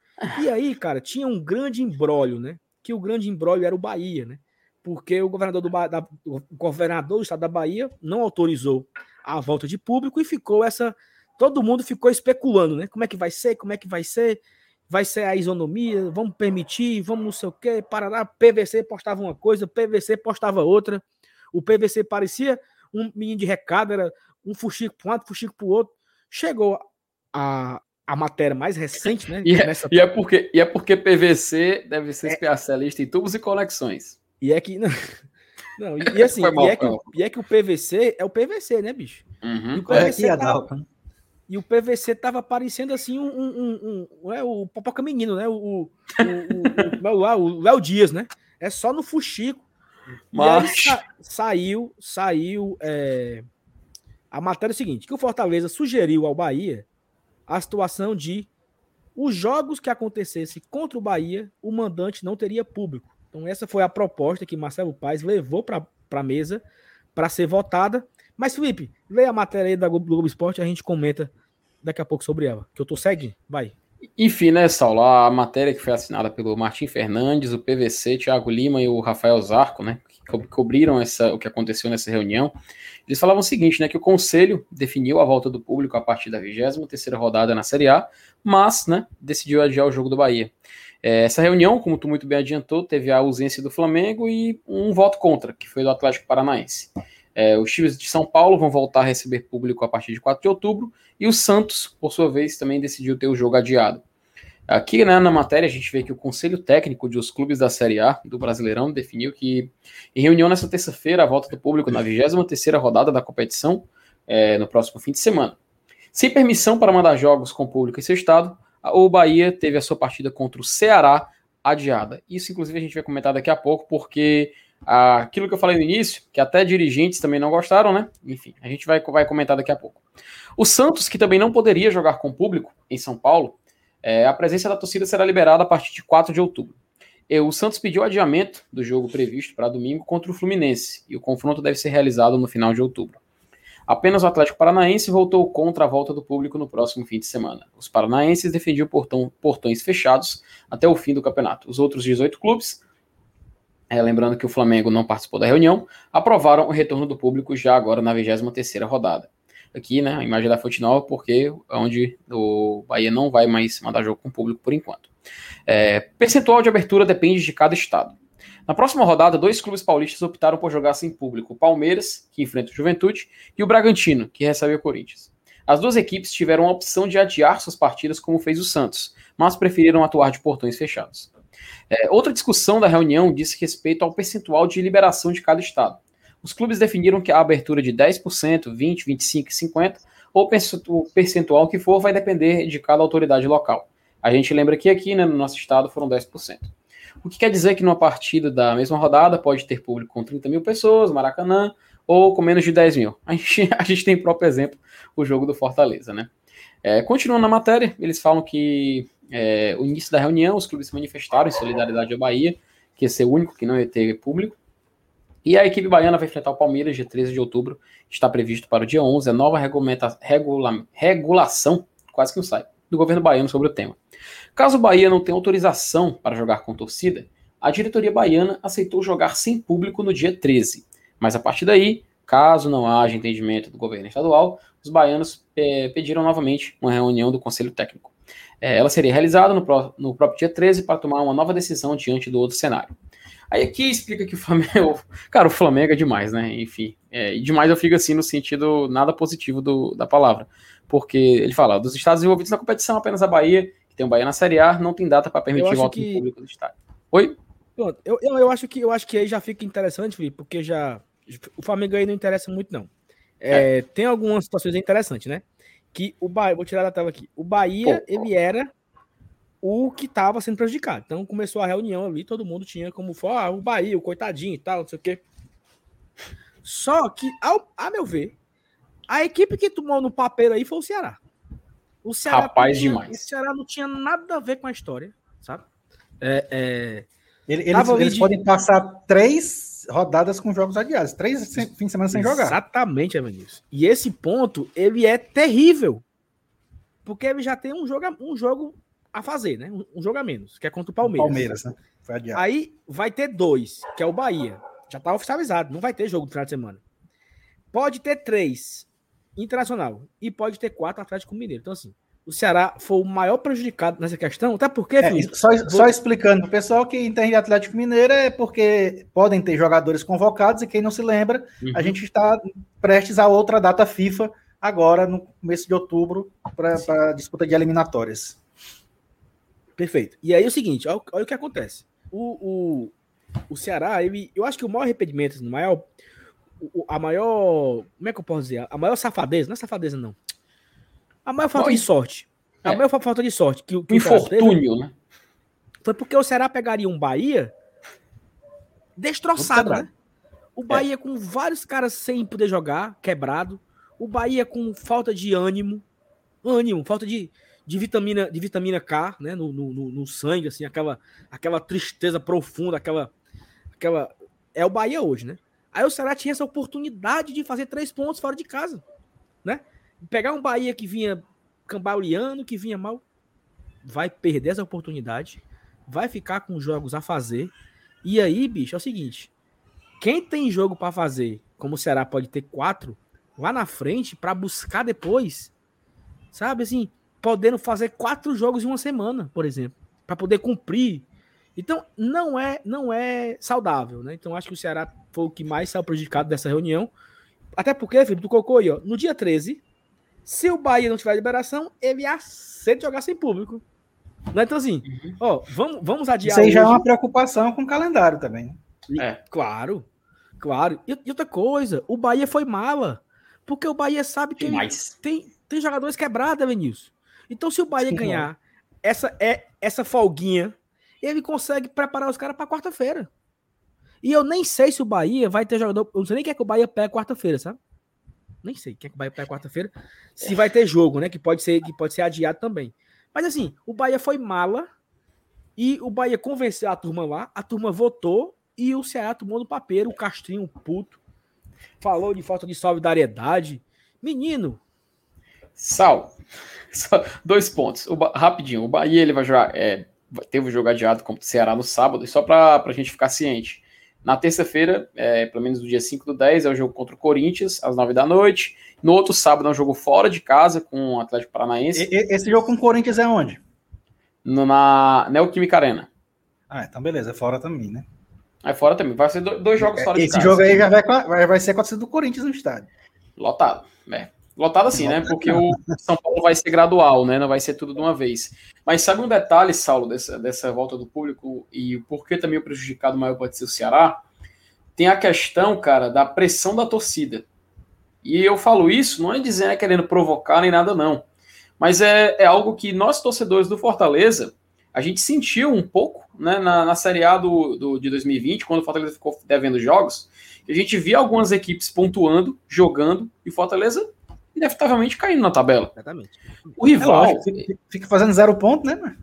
e aí, cara, tinha um grande embrólio, né? Que o grande embrólio era o Bahia, né? Porque o governador do, da, o governador do estado da Bahia não autorizou a volta de público e ficou essa. Todo mundo ficou especulando, né? Como é que vai ser? Como é que vai ser? Vai ser a isonomia? Vamos permitir? Vamos não sei o quê? Paraná, PVC postava uma coisa, PVC postava outra. O PVC parecia um menino de recado, era um fuxico para um lado, fuxico para o outro. Chegou a, a matéria mais recente, né? E é, e é, porque, e é porque PVC deve ser é, especialista em tubos e conexões. E é que. Não, e, e assim, mal, e, é que, e, é que, o PVC é o PVC, né, bicho? Uhum. E o PVC, é, tava, e o PVC tava parecendo assim um. um, um, um é o Popoca Menino, né? O, o, o, o, o Léo Dias, né? É só no Fuxico. Mas... Sa, saiu, saiu é, a matéria é o seguinte: que o Fortaleza sugeriu ao Bahia a situação de os jogos que acontecessem contra o Bahia, o mandante não teria público. Então, essa foi a proposta que Marcelo Paes levou para a mesa para ser votada. Mas, Felipe, leia a matéria aí da Globo, do Globo Esporte a gente comenta daqui a pouco sobre ela, que eu tô seguindo. Vai. Enfim, né, Saulo? A matéria que foi assinada pelo Martim Fernandes, o PVC, Thiago Lima e o Rafael Zarco, né, que cobriram essa, o que aconteceu nessa reunião, eles falavam o seguinte, né, que o Conselho definiu a volta do público a partir da 23ª rodada na Série A, mas, né, decidiu adiar o jogo do Bahia. É, essa reunião, como tu muito bem adiantou, teve a ausência do Flamengo e um voto contra, que foi do Atlético Paranaense. É, os times de São Paulo vão voltar a receber público a partir de 4 de outubro e o Santos, por sua vez, também decidiu ter o jogo adiado. Aqui né, na matéria a gente vê que o Conselho Técnico dos clubes da Série A do Brasileirão definiu que, em reunião nessa terça-feira, a volta do público na 23ª rodada da competição, é, no próximo fim de semana. Sem permissão para mandar jogos com público em seu estado, o Bahia teve a sua partida contra o Ceará adiada. Isso, inclusive, a gente vai comentar daqui a pouco, porque aquilo que eu falei no início, que até dirigentes também não gostaram, né? Enfim, a gente vai, vai comentar daqui a pouco. O Santos, que também não poderia jogar com público em São Paulo, é, a presença da torcida será liberada a partir de 4 de outubro. o Santos pediu adiamento do jogo previsto para domingo contra o Fluminense, e o confronto deve ser realizado no final de outubro. Apenas o Atlético Paranaense voltou contra a volta do público no próximo fim de semana. Os paranaenses defendiam portão, portões fechados até o fim do campeonato. Os outros 18 clubes, é, lembrando que o Flamengo não participou da reunião, aprovaram o retorno do público já agora na 23ª rodada. Aqui, né, a imagem da Fonte Nova, porque é onde o Bahia não vai mais mandar jogo com o público por enquanto. É, percentual de abertura depende de cada estado. Na próxima rodada, dois clubes paulistas optaram por jogar sem público: o Palmeiras, que enfrenta o Juventude, e o Bragantino, que recebe o Corinthians. As duas equipes tiveram a opção de adiar suas partidas, como fez o Santos, mas preferiram atuar de portões fechados. É, outra discussão da reunião disse respeito ao percentual de liberação de cada estado. Os clubes definiram que a abertura de 10%, 20%, 25% e 50%, ou o percentual que for, vai depender de cada autoridade local. A gente lembra que aqui, né, no nosso estado, foram 10%. O que quer dizer que numa partida da mesma rodada pode ter público com 30 mil pessoas, Maracanã, ou com menos de 10 mil. A gente, a gente tem próprio exemplo, o jogo do Fortaleza, né? É, continuando na matéria, eles falam que é, o início da reunião, os clubes se manifestaram em solidariedade à Bahia, que ia ser o único que não ia ter público. E a equipe baiana vai enfrentar o Palmeiras dia 13 de outubro, está previsto para o dia 11, a nova regula, regulação, quase que não sai, do governo baiano sobre o tema. Caso o Bahia não tenha autorização para jogar com torcida, a diretoria baiana aceitou jogar sem público no dia 13. Mas a partir daí, caso não haja entendimento do governo estadual, os baianos é, pediram novamente uma reunião do Conselho Técnico. É, ela seria realizada no, pró no, próprio dia 13 para tomar uma nova decisão diante do outro cenário. Aí aqui explica que o Flamengo. Cara, o Flamengo é demais, né? Enfim. É, demais eu fico assim no sentido nada positivo do, da palavra. Porque ele fala, dos estados envolvidos na competição, apenas a Bahia tem o Bahia na Série A, não tem data para permitir volta que... público do estádio. Oi? Pronto, eu, eu, eu, acho que, eu acho que aí já fica interessante, Felipe, porque já. O Flamengo aí não interessa muito, não. É, é. Tem algumas situações interessantes, né? Que o Bahia, vou tirar da tela aqui. O Bahia, Pô, ele era o que estava sendo prejudicado. Então começou a reunião ali, todo mundo tinha como falar, ah, o Bahia, o coitadinho e tal, não sei o quê. Só que, ao, a meu ver, a equipe que tomou no papel aí foi o Ceará. O Ceará Rapaz tinha, demais. O Ceará não tinha nada a ver com a história, sabe? É, é... Eles, eles de... podem passar três rodadas com jogos adiados, três fins de semana sem jogar. Exatamente, Evanilson. E esse ponto, ele é terrível. Porque ele já tem um jogo, um jogo a fazer, né? Um, um jogo a menos, que é contra o Palmeiras. Palmeiras, né? Aí vai ter dois, que é o Bahia. Já tá oficializado, não vai ter jogo no final de semana. Pode ter três, Internacional. E pode ter quatro Atlético Mineiro. Então, assim, o Ceará foi o maior prejudicado nessa questão, até porque. É, só, vou... só explicando, o pessoal que entende Atlético Mineiro é porque podem ter jogadores convocados e quem não se lembra, uhum. a gente está prestes a outra data FIFA agora, no começo de outubro, para disputa de eliminatórias. Perfeito. E aí é o seguinte, olha, olha o que acontece. O, o, o Ceará, ele, eu acho que o maior arrependimento, o maior a maior. Como é que eu posso dizer? A maior safadeza, não é safadeza, não. A maior falta de sorte. A é. maior falta de sorte. Que, que Infortúnio, né? Foi porque o Ceará pegaria um Bahia destroçado, né? O Bahia é. com vários caras sem poder jogar, quebrado. O Bahia com falta de ânimo. Ânimo, falta de, de, vitamina, de vitamina K, né? No, no, no sangue, assim, aquela, aquela tristeza profunda, aquela, aquela. É o Bahia hoje, né? Aí o Ceará tinha essa oportunidade de fazer três pontos fora de casa, né? Pegar um Bahia que vinha cambaleando, que vinha mal, vai perder essa oportunidade, vai ficar com jogos a fazer. E aí, bicho, é o seguinte: quem tem jogo para fazer, como o Ceará pode ter quatro, lá na frente, para buscar depois, sabe assim, podendo fazer quatro jogos em uma semana, por exemplo, para poder cumprir. Então, não é, não é saudável, né? Então, acho que o Ceará foi o que mais saiu prejudicado dessa reunião. Até porque, Felipe, tu colocou aí, ó, no dia 13, se o Bahia não tiver liberação, ele aceita jogar sem público. Né? Então, assim, uhum. ó, vamos, vamos adiar. Isso aí hoje. já é uma preocupação com o calendário também. Né? é. Claro, claro. E, e, outra coisa, o Bahia foi mala. Porque o Bahia sabe que tem, tem jogadores quebrados, Vinícius. Então, se o Bahia Sim, ganhar essa, é, essa folguinha, ele consegue preparar os caras para quarta-feira. E eu nem sei se o Bahia vai ter jogador. Eu não sei nem quem é que o Bahia pega quarta-feira, sabe? Nem sei quem é que o Bahia pega quarta-feira. Se vai ter jogo, né? Que pode ser, que pode ser adiado também. Mas assim, o Bahia foi mala E o Bahia convenceu a turma lá, a turma votou e o Ceará tomou no papeiro, o Castrinho puto. Falou de falta de solidariedade. Menino. Sal. Dois pontos. O, rapidinho. O Bahia ele vai jogar. É, teve o jogo adiado contra o Ceará no sábado, e só para a gente ficar ciente. Na terça-feira, é, pelo menos no dia 5 do 10, é o jogo contra o Corinthians, às 9 da noite. No outro sábado é um jogo fora de casa com o Atlético Paranaense. E, esse jogo com o Corinthians é onde? No, na Neoquímica Arena. Ah, então beleza, é fora também, né? É fora também. Vai ser dois jogos fora Esse de casa. Esse jogo aí já vai, vai, vai ser com a do Corinthians no estádio. Lotado. É. Lotado assim, né? Porque o São Paulo vai ser gradual, né? Não vai ser tudo de uma vez. Mas sabe um detalhe, Saulo, dessa, dessa volta do público e por que também o prejudicado maior pode ser o Ceará? Tem a questão, cara, da pressão da torcida. E eu falo isso não é dizendo é querendo provocar nem nada, não. Mas é, é algo que nós, torcedores do Fortaleza, a gente sentiu um pouco né, na, na Série A do, do, de 2020, quando o Fortaleza ficou devendo jogos, a gente via algumas equipes pontuando, jogando, e o Fortaleza inevitavelmente caindo na tabela. Exatamente. O rival. É lógico, fica fazendo zero ponto, né, mano?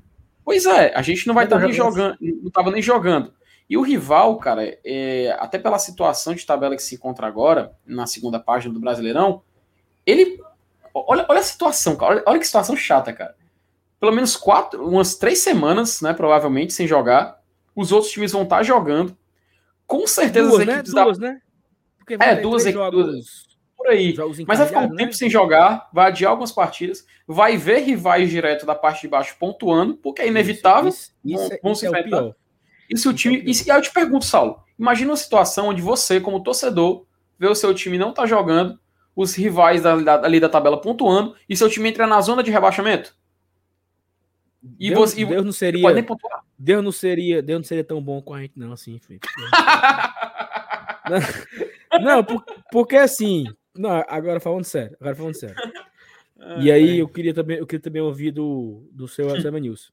Pois é, a gente não vai estar tá nem jogando, não estava nem jogando. E o rival, cara, é, até pela situação de tabela que se encontra agora, na segunda página do Brasileirão, ele. Olha, olha a situação, cara. Olha, olha que situação chata, cara. Pelo menos quatro, umas três semanas, né, provavelmente, sem jogar. Os outros times vão estar tá jogando. Com certeza duas, as né? equipes né? Duas, da... né? Porque é, duas equipes por aí. Mas vai ficar um né? tempo sem jogar, vai adiar algumas partidas, vai ver rivais direto da parte de baixo pontuando, porque é inevitável. Isso, isso, vão, vão isso se é. E se o time. E, se, aí eu te pergunto, Saulo, imagina uma situação onde você, como torcedor, vê o seu time não tá jogando, os rivais da, da, ali da tabela pontuando, e seu time entra na zona de rebaixamento. E Deus, você, Deus não seria. Deus não seria, Deus não seria tão bom com a gente, não, assim, Felipe. não, não por, porque assim, não, agora falando sério, agora falando sério. e aí eu queria também, eu queria também ouvir do, do seu Alcema News.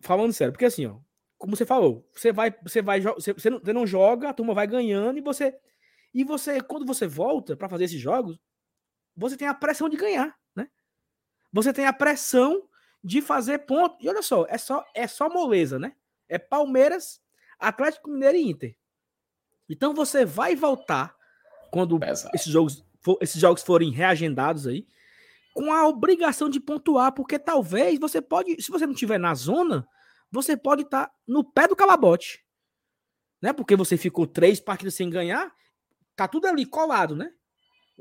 Falando sério, porque assim, ó, como você falou, você vai, você vai, você, você, não, você não joga, a turma vai ganhando e você e você quando você volta para fazer esses jogos, você tem a pressão de ganhar, né? Você tem a pressão de fazer ponto. E olha só, é só é só moleza, né? É Palmeiras, Atlético Mineiro e Inter. Então você vai voltar quando esses jogos, for, esses jogos forem reagendados aí, com a obrigação de pontuar, porque talvez você pode, se você não estiver na zona, você pode estar tá no pé do calabote. Né? Porque você ficou três partidas sem ganhar, tá tudo ali colado, né?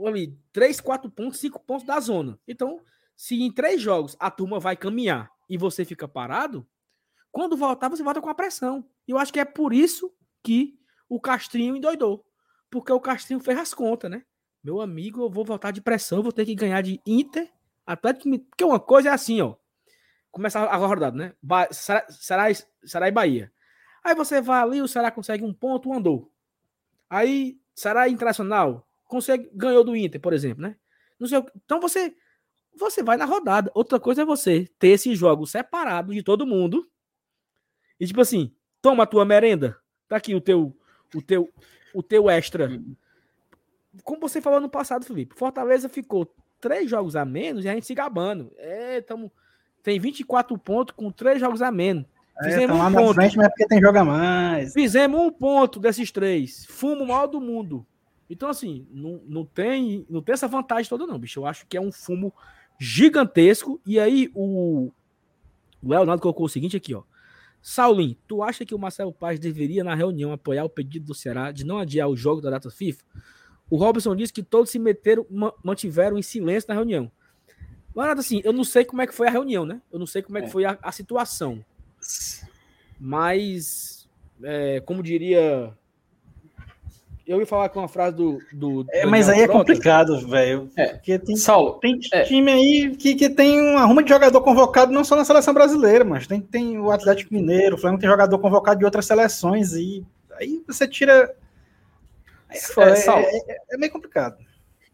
Ali, três, quatro pontos, cinco pontos da zona. Então, se em três jogos a turma vai caminhar e você fica parado, quando voltar, você volta com a pressão. E eu acho que é por isso que o Castrinho endoidou porque o Castrinho fez as contas, né? Meu amigo, eu vou voltar de pressão, vou ter que ganhar de Inter, Atlético, porque uma coisa é assim, ó. Começa a rodada, né? Será, será, e Bahia. Aí você vai ali, o Ceará consegue um ponto, andou. Aí, Ceará Internacional consegue, ganhou do Inter, por exemplo, né? Não sei, então você você vai na rodada. Outra coisa é você ter esses jogos separados de todo mundo. E tipo assim, toma a tua merenda. Tá aqui o teu o teu o teu extra. Hum. Como você falou no passado, Felipe, Fortaleza ficou três jogos a menos e a gente se gabando. É, tamo, tem 24 pontos com três jogos a menos. É, Fizemos é, um ponto. Frente, mas é porque tem joga mais. Fizemos um ponto desses três. Fumo maior do mundo. Então, assim, não, não, tem, não tem essa vantagem toda, não, bicho. Eu acho que é um fumo gigantesco. E aí, o, o Leonardo colocou o seguinte aqui, ó. Saulinho, tu acha que o Marcelo Paz deveria, na reunião, apoiar o pedido do Ceará de não adiar o jogo da data FIFA? O Robson disse que todos se meteram, mantiveram em silêncio na reunião. Mas, assim, eu não sei como é que foi a reunião, né? Eu não sei como é, que é. foi a, a situação. Mas, é, como diria eu ia falar com uma frase do. do é, mas aí é complicado, velho. É. Porque tem, Saulo, tem é. time aí que, que tem uma ruma de jogador convocado não só na seleção brasileira, mas tem, tem o Atlético Mineiro, o Flamengo tem jogador convocado de outras seleções. E aí você tira. É, é, é, é meio complicado.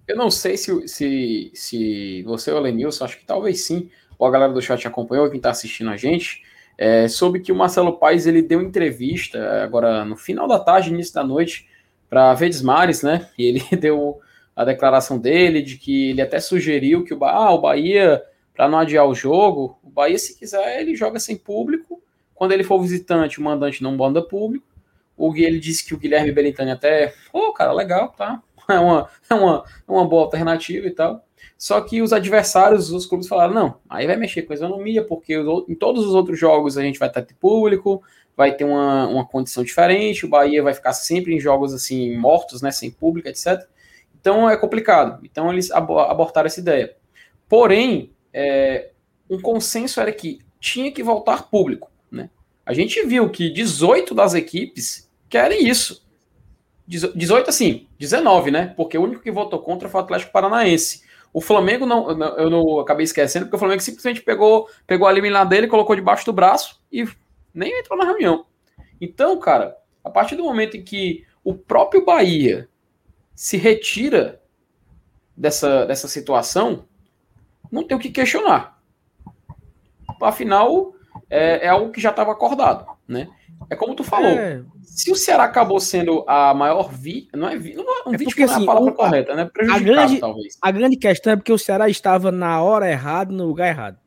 Eu não sei se, se, se você ou o Lenilson, acho que talvez sim, ou a galera do chat acompanhou, quem está assistindo a gente, é, soube que o Marcelo Paes ele deu entrevista agora no final da tarde, início da noite, para Verdes Mares, né? E ele deu a declaração dele de que ele até sugeriu que o, ah, o Bahia, para não adiar o jogo, o Bahia, se quiser, ele joga sem público, Quando ele for visitante, o mandante não manda público. O Gui, ele disse que o Guilherme Belintani até, pô, oh, cara, legal, tá? É uma, é uma, é uma boa alternativa e tal. Só que os adversários, os clubes falaram, não, aí vai mexer com a economia, porque em todos os outros jogos a gente vai ter público, vai ter uma, uma condição diferente, o Bahia vai ficar sempre em jogos assim, mortos, né, sem público, etc. Então é complicado. Então eles abortaram essa ideia. Porém, é, um consenso era que tinha que voltar público. Né? A gente viu que 18 das equipes querem isso. 18 assim, 19, né? Porque o único que votou contra foi o Atlético Paranaense. O Flamengo não, eu não acabei esquecendo, porque o Flamengo simplesmente pegou, pegou a liminar dele, colocou debaixo do braço e nem entrou na reunião. Então, cara, a partir do momento em que o próprio Bahia se retira dessa, dessa situação, não tem o que questionar. Afinal, é, é algo que já estava acordado, né? É como tu falou. É. Se o Ceará acabou sendo a maior vi, não é vi, não é um é vítima assim, é a palavra o, correta, né? A grande, talvez. A grande questão é porque o Ceará estava na hora errada, no lugar errado.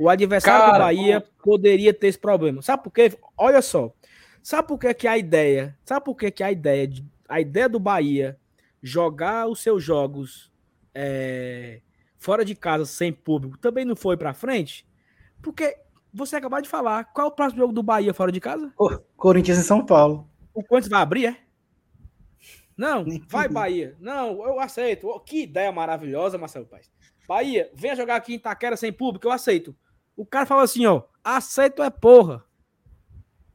O adversário Cara, do Bahia poderia ter esse problema. Sabe por quê? Olha só. Sabe por que, que a ideia? Sabe por que, que a ideia de, a ideia do Bahia jogar os seus jogos é, fora de casa sem público também não foi para frente? Porque você acabou de falar, qual é o próximo jogo do Bahia fora de casa? Corinthians em São Paulo. O Corinthians vai abrir, é? Não, vai Bahia. Não, eu aceito. Que ideia maravilhosa, Marcelo Paes. Bahia, venha jogar aqui em Itaquera sem público, eu aceito. O cara fala assim, ó, aceito é porra.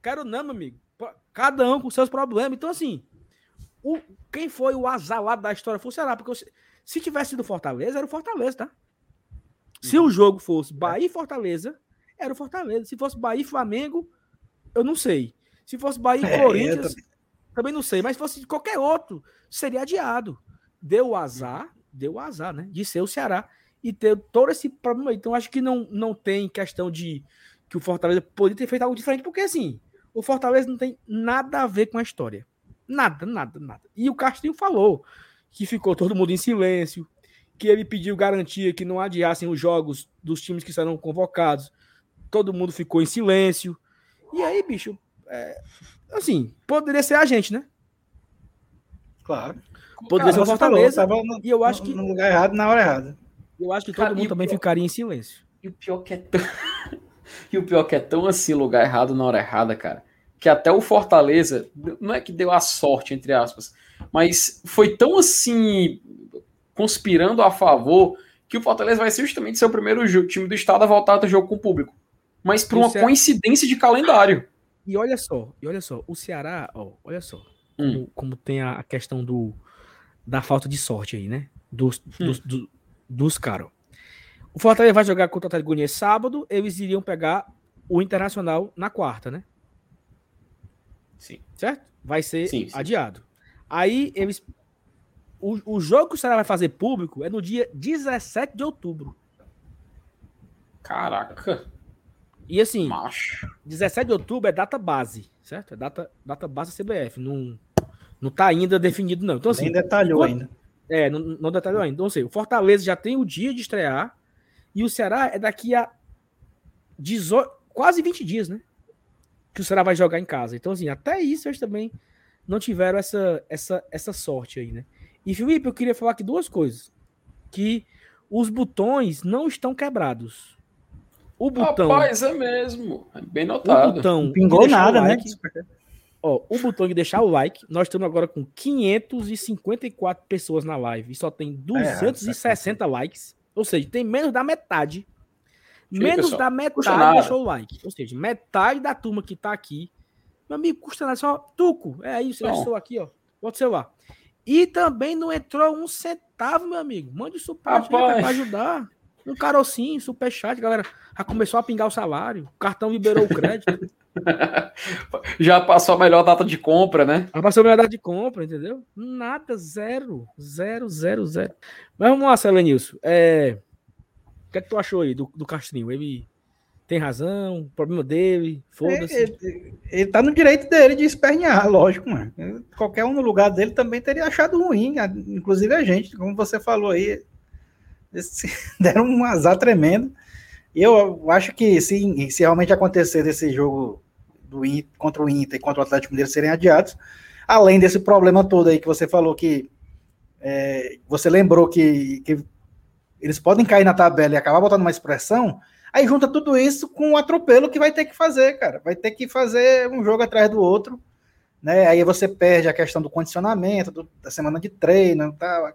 Quero não, meu amigo. Cada um com seus problemas. Então, assim, o, quem foi o azar lá da história foi o Ceará, porque se, se tivesse sido Fortaleza, era o Fortaleza, tá? Se o jogo fosse Bahia e Fortaleza, era o Fortaleza. Se fosse Bahia e Flamengo, eu não sei. Se fosse Bahia e é, Corinthians, também. também não sei. Mas se fosse qualquer outro, seria adiado. Deu azar, deu azar, né? De ser o Ceará e ter todo esse problema. Então, acho que não, não tem questão de que o Fortaleza poderia ter feito algo diferente, porque assim, o Fortaleza não tem nada a ver com a história. Nada, nada, nada. E o Castilho falou que ficou todo mundo em silêncio, que ele pediu garantia que não adiassem os jogos dos times que serão convocados. Todo mundo ficou em silêncio. E aí, bicho, é, assim, poderia ser a gente, né? Claro. Poderia Cara, ser o Fortaleza. Falou, no, e eu acho que no lugar errado na hora errada. Eu acho que todo Cara, mundo também pior... ficaria em silêncio. E o pior que é tão... e o pior que é tão assim lugar errado na hora errada, cara que até o Fortaleza, não é que deu a sorte, entre aspas, mas foi tão assim, conspirando a favor, que o Fortaleza vai ser justamente seu primeiro jogo, time do estado a voltar a jogo com o público. Mas por uma Ceará... coincidência de calendário. E olha só, e olha só, o Ceará, ó, olha só, hum. como, como, tem a questão do, da falta de sorte aí, né? Dos, hum. dos, do, dos caras. O Fortaleza vai jogar contra o Atlético Goianiense sábado, eles iriam pegar o Internacional na quarta, né? Sim. Certo? Vai ser sim, sim. adiado. Aí eles. O, o jogo que o Ceará vai fazer público é no dia 17 de outubro. Caraca. E assim, Macho. 17 de outubro é data base, certo? É data, data base CBF. Não, não tá ainda definido, não. Então, assim. Nem detalhou ainda. É, não, não detalhou ainda. Então, assim, o Fortaleza já tem o dia de estrear e o Ceará é daqui a 18, quase 20 dias, né? que o Ceará vai jogar em casa. Então, assim, até isso eles também não tiveram essa, essa, essa sorte aí, né? E, Felipe, eu queria falar aqui duas coisas. Que os botões não estão quebrados. O botão... Rapaz, é mesmo. É bem notado. O botão não pingou nada, né? like, né? Ó, o botão de deixar o like, nós estamos agora com 554 pessoas na live e só tem 260 é, likes. Ou seja, tem menos da metade Menos pessoal, da metade deixou o like. Ou seja, metade da turma que tá aqui. Meu amigo, custa nada, só tuco. É isso, eu estou aqui, ó. Bota o celular. E também não entrou um centavo, meu amigo. Mande superchat para ajudar. Um carocinho, superchat, galera. Já começou a pingar o salário. O cartão liberou o crédito. Já passou a melhor data de compra, né? Já passou a melhor data de compra, entendeu? Nada, zero. Zero, zero, zero. Mas vamos lá, Celenilson. É que é que tu achou aí do, do Castrinho? Ele tem razão, problema dele, foda-se. Ele, ele, tá no direito dele de espernear, lógico, mano. Qualquer um no lugar dele também teria achado ruim, inclusive a gente, como você falou aí, esse, deram um azar tremendo. Eu acho que se, se realmente acontecer desse jogo do contra o Inter e contra o Atlético Mineiro serem adiados, além desse problema todo aí que você falou que é, você lembrou que, que eles podem cair na tabela e acabar botando uma expressão, aí junta tudo isso com o atropelo que vai ter que fazer, cara. Vai ter que fazer um jogo atrás do outro, né? Aí você perde a questão do condicionamento, do, da semana de treino, tá?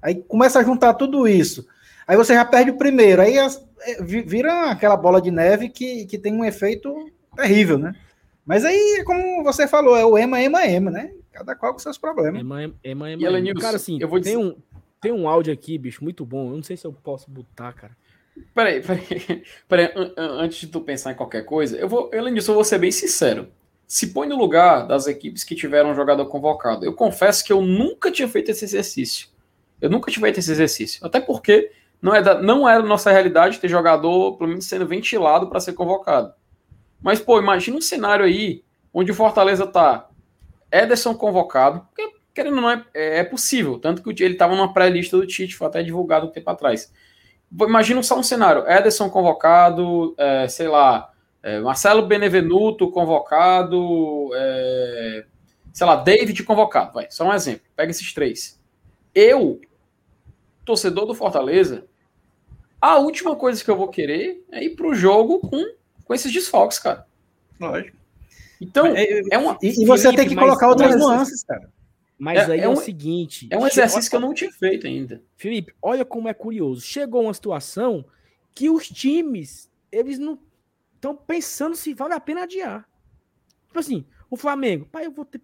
Aí começa a juntar tudo isso. Aí você já perde o primeiro, aí as, é, vira aquela bola de neve que, que tem um efeito terrível, né? Mas aí, como você falou, é o ema, ema, ema, né? Cada qual com seus problemas. Ema, ema, ema, ema. ema. Cara, assim, eu vou dizer... tem, um, tem um áudio aqui, bicho, muito bom. Eu não sei se eu posso botar, cara. Peraí, peraí, peraí, antes de tu pensar em qualquer coisa, eu vou, Elenilson, eu vou ser bem sincero. Se põe no lugar das equipes que tiveram um jogador convocado. Eu confesso que eu nunca tinha feito esse exercício. Eu nunca tinha feito esse exercício. Até porque não é da, não era nossa realidade ter jogador, pelo menos, sendo ventilado para ser convocado. Mas, pô, imagina um cenário aí onde o Fortaleza tá Ederson convocado, porque, querendo ou não, é, é possível. Tanto que ele estava numa pré-lista do Tite, foi até divulgado um tempo atrás. Imagina só um cenário: Ederson convocado, é, sei lá, é, Marcelo Benevenuto convocado, é, sei lá, David convocado. Vai, só um exemplo. Pega esses três. Eu torcedor do Fortaleza, a última coisa que eu vou querer é ir pro jogo com, com esses desfalques, cara. Lógico. Então, é, é uma. E, e você tem que colocar outras mas, nuances, cara. Mas é, aí é, é, o seguinte. É um exercício que eu não tinha feito ainda. Felipe, olha como é curioso. Chegou uma situação que os times, eles não estão pensando se vale a pena adiar. Tipo assim, o Flamengo, pai, eu vou ter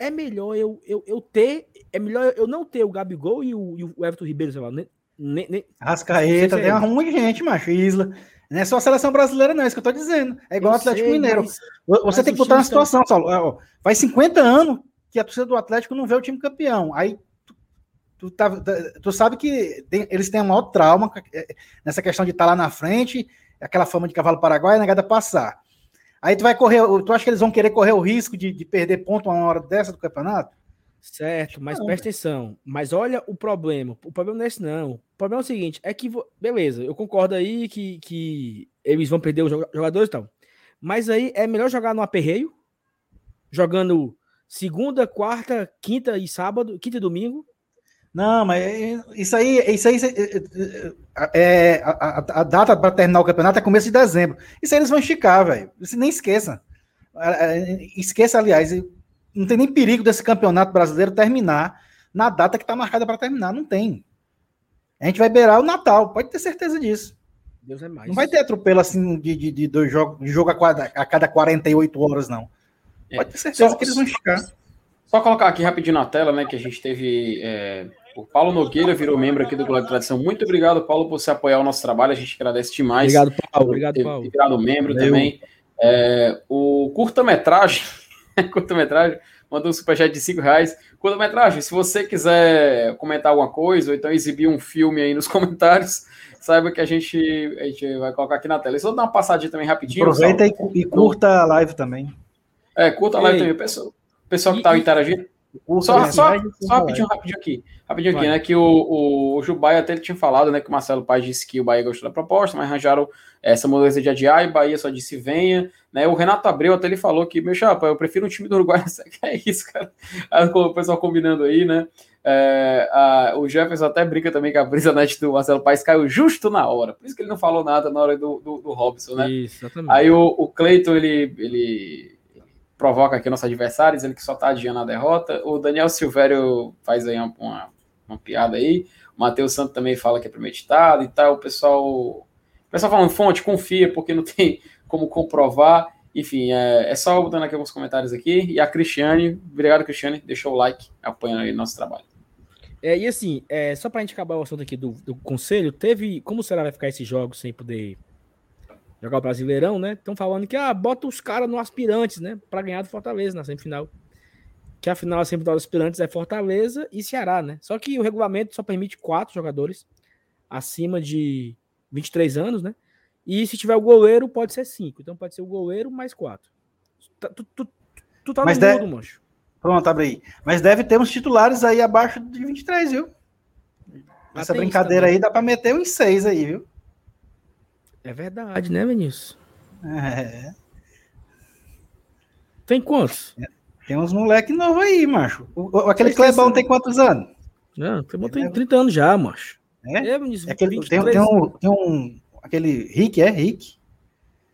é melhor eu, eu, eu ter. É melhor eu não ter o Gabigol e o, e o Everton Ribeiro, sei lá. Nem, nem, Rascaeta, tem é um monte de gente, macho. Isla. Não é só a seleção brasileira, não, é isso que eu tô dizendo. É igual o Atlético sei, Mineiro. Mas, você mas tem que botar uma situação, estão... Saulo. Faz 50 anos que a torcida do Atlético não vê o time campeão. Aí tu, tá, tu sabe que tem, eles têm o maior trauma é, nessa questão de estar tá lá na frente, aquela fama de cavalo paraguaio, a negada passar. Aí tu vai correr, tu acha que eles vão querer correr o risco de, de perder ponto uma hora dessa do campeonato? Certo, mas não, presta atenção. Mas olha o problema. O problema não é esse, não. O problema é o seguinte: é que, beleza, eu concordo aí que, que eles vão perder os jogadores e tal. Mas aí é melhor jogar no aperreio, jogando segunda, quarta, quinta e sábado, quinta e domingo, não, mas isso aí, isso aí é, a, a, a data para terminar o campeonato é começo de dezembro. Isso aí eles vão esticar, velho. Nem esqueça. Esqueça, aliás, não tem nem perigo desse campeonato brasileiro terminar na data que está marcada para terminar. Não tem. A gente vai beirar o Natal, pode ter certeza disso. Deus é mais. Não vai ter atropelo assim de, de, de dois jogos, de jogo a, cada, a cada 48 horas, não. É. Pode ter certeza só, que eles vão esticar. Só colocar aqui rapidinho na tela, né, que a gente teve é, o Paulo Nogueira virou membro aqui do Globo de Tradição. Muito obrigado, Paulo, por se apoiar o nosso trabalho. A gente agradece demais. Obrigado, Paulo. Obrigado, Paulo. Ter virado membro Valeu. também. É, o curta-metragem, curta-metragem, mandou um superchat de 5 reais. Curta-metragem, se você quiser comentar alguma coisa, ou então exibir um filme aí nos comentários, saiba que a gente, a gente vai colocar aqui na tela. E só dar uma passadinha também rapidinho. Aproveita e, e, curta a live também. É, curta a live Ei. também. Pessoal, pessoal que está interagindo. Só, só, só rapidinho, rapidinho aqui. Rapidinho aqui, né? Que o, o, o Jubai até ele tinha falado, né? Que o Marcelo Paz disse que o Bahia gostou da proposta, mas arranjaram essa mudança de adiar e o Bahia só disse venha. Né? O Renato Abreu até ele falou que, meu chapa, eu prefiro um time do Uruguai. é isso, cara. O pessoal combinando aí, né? É, a, o Jefferson até brinca também que a brisa net do Marcelo Paes caiu justo na hora. Por isso que ele não falou nada na hora do, do, do Robson, né? Isso, exatamente. Aí o, o Cleiton, ele, ele provoca aqui nossos adversários, ele que só tá adiando a derrota. O Daniel Silvério faz aí uma, uma, uma piada aí. O Matheus Santos também fala que é premeditado e tal. O pessoal, o pessoal falando fonte, confia, porque não tem como comprovar. Enfim, é, é só botando aqui alguns comentários aqui. E a Cristiane, obrigado, Cristiane, deixou o like, apoiando aí nosso trabalho. É, e assim, é, só pra gente acabar o assunto aqui do, do conselho, teve. Como será vai ficar esses jogos sem poder jogar o Brasileirão, né? Estão falando que ah, bota os caras no aspirantes, né? Para ganhar do Fortaleza na semifinal. Que a final a semifinal dos aspirantes é Fortaleza e Ceará, né? Só que o regulamento só permite quatro jogadores acima de 23 anos, né? E se tiver o goleiro, pode ser cinco. Então pode ser o goleiro mais quatro. Tu, tu, tu, tu tá Mas no mundo, mancho. Pronto, abre aí. Mas deve ter uns titulares aí abaixo de 23, viu? Essa brincadeira aí dá para meter uns seis aí, viu? É verdade, né, Vinícius? É. Tem quantos? Tem uns moleque novos aí, macho. O, aquele Clebão tem quantos anos? Não, o Clebão tem 30 anos já, macho. É? é, é aquele, tem, tem, um, tem um. Aquele Rick, é? Rick?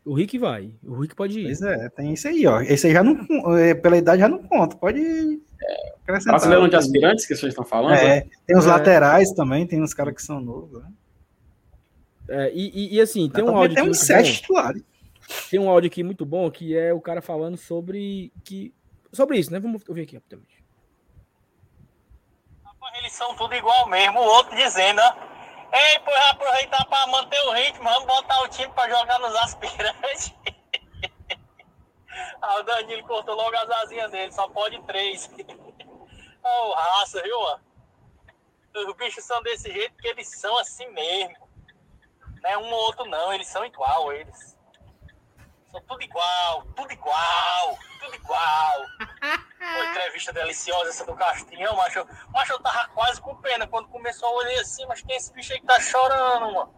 O Rick vai. O Rick pode ir. Pois é, tem isso aí, ó. Esse aí já não. É, pela idade já não conta. Pode. É, Brasileiro de aspirantes que vocês estão falando? É, tem os é. laterais também, tem uns caras que são novos, né? É, e, e, assim, tem um áudio. Tem um sete titulares. Tem um áudio aqui muito bom que é o cara falando sobre. que Sobre isso, né? Vamos ouvir aqui rapidamente. Eles são tudo igual mesmo. O outro dizendo, ó. Ei, pois aproveitar para manter o ritmo, vamos botar o time para jogar nos aspirantes. ah, o Danilo cortou logo as asinhas dele, só pode três. oh, raça, viu, mano? Os bichos são desse jeito porque eles são assim mesmo. Não é um ou outro, não, eles são igual, eles. São tudo igual, tudo igual, tudo igual. Uma entrevista deliciosa essa do Castilhão, mas eu, mas eu tava quase com pena quando começou a olhar assim, mas tem esse bicho aí que tá chorando, mano.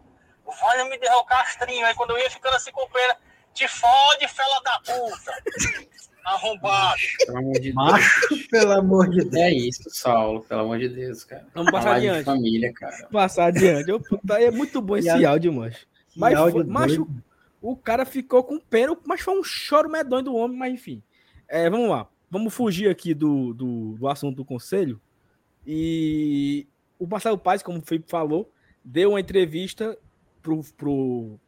Vai me derrar o castrinho. Aí quando eu ia ficando assim com pena, te fode, fela da puta. Arrombado. Pelo amor de Macho, Deus. pelo amor de Deus. É isso, Saulo, pelo amor de Deus, cara. Vamos passar adiante. família, cara. Passar adiante. Eu, é muito bom esse áudio, macho. Mas, áudio foi, macho, o cara ficou com pena, mas foi um choro medonho do homem, mas enfim. É, vamos lá. Vamos fugir aqui do, do, do assunto do conselho. E o Marcelo Paz, como o Felipe falou, deu uma entrevista pro, pro,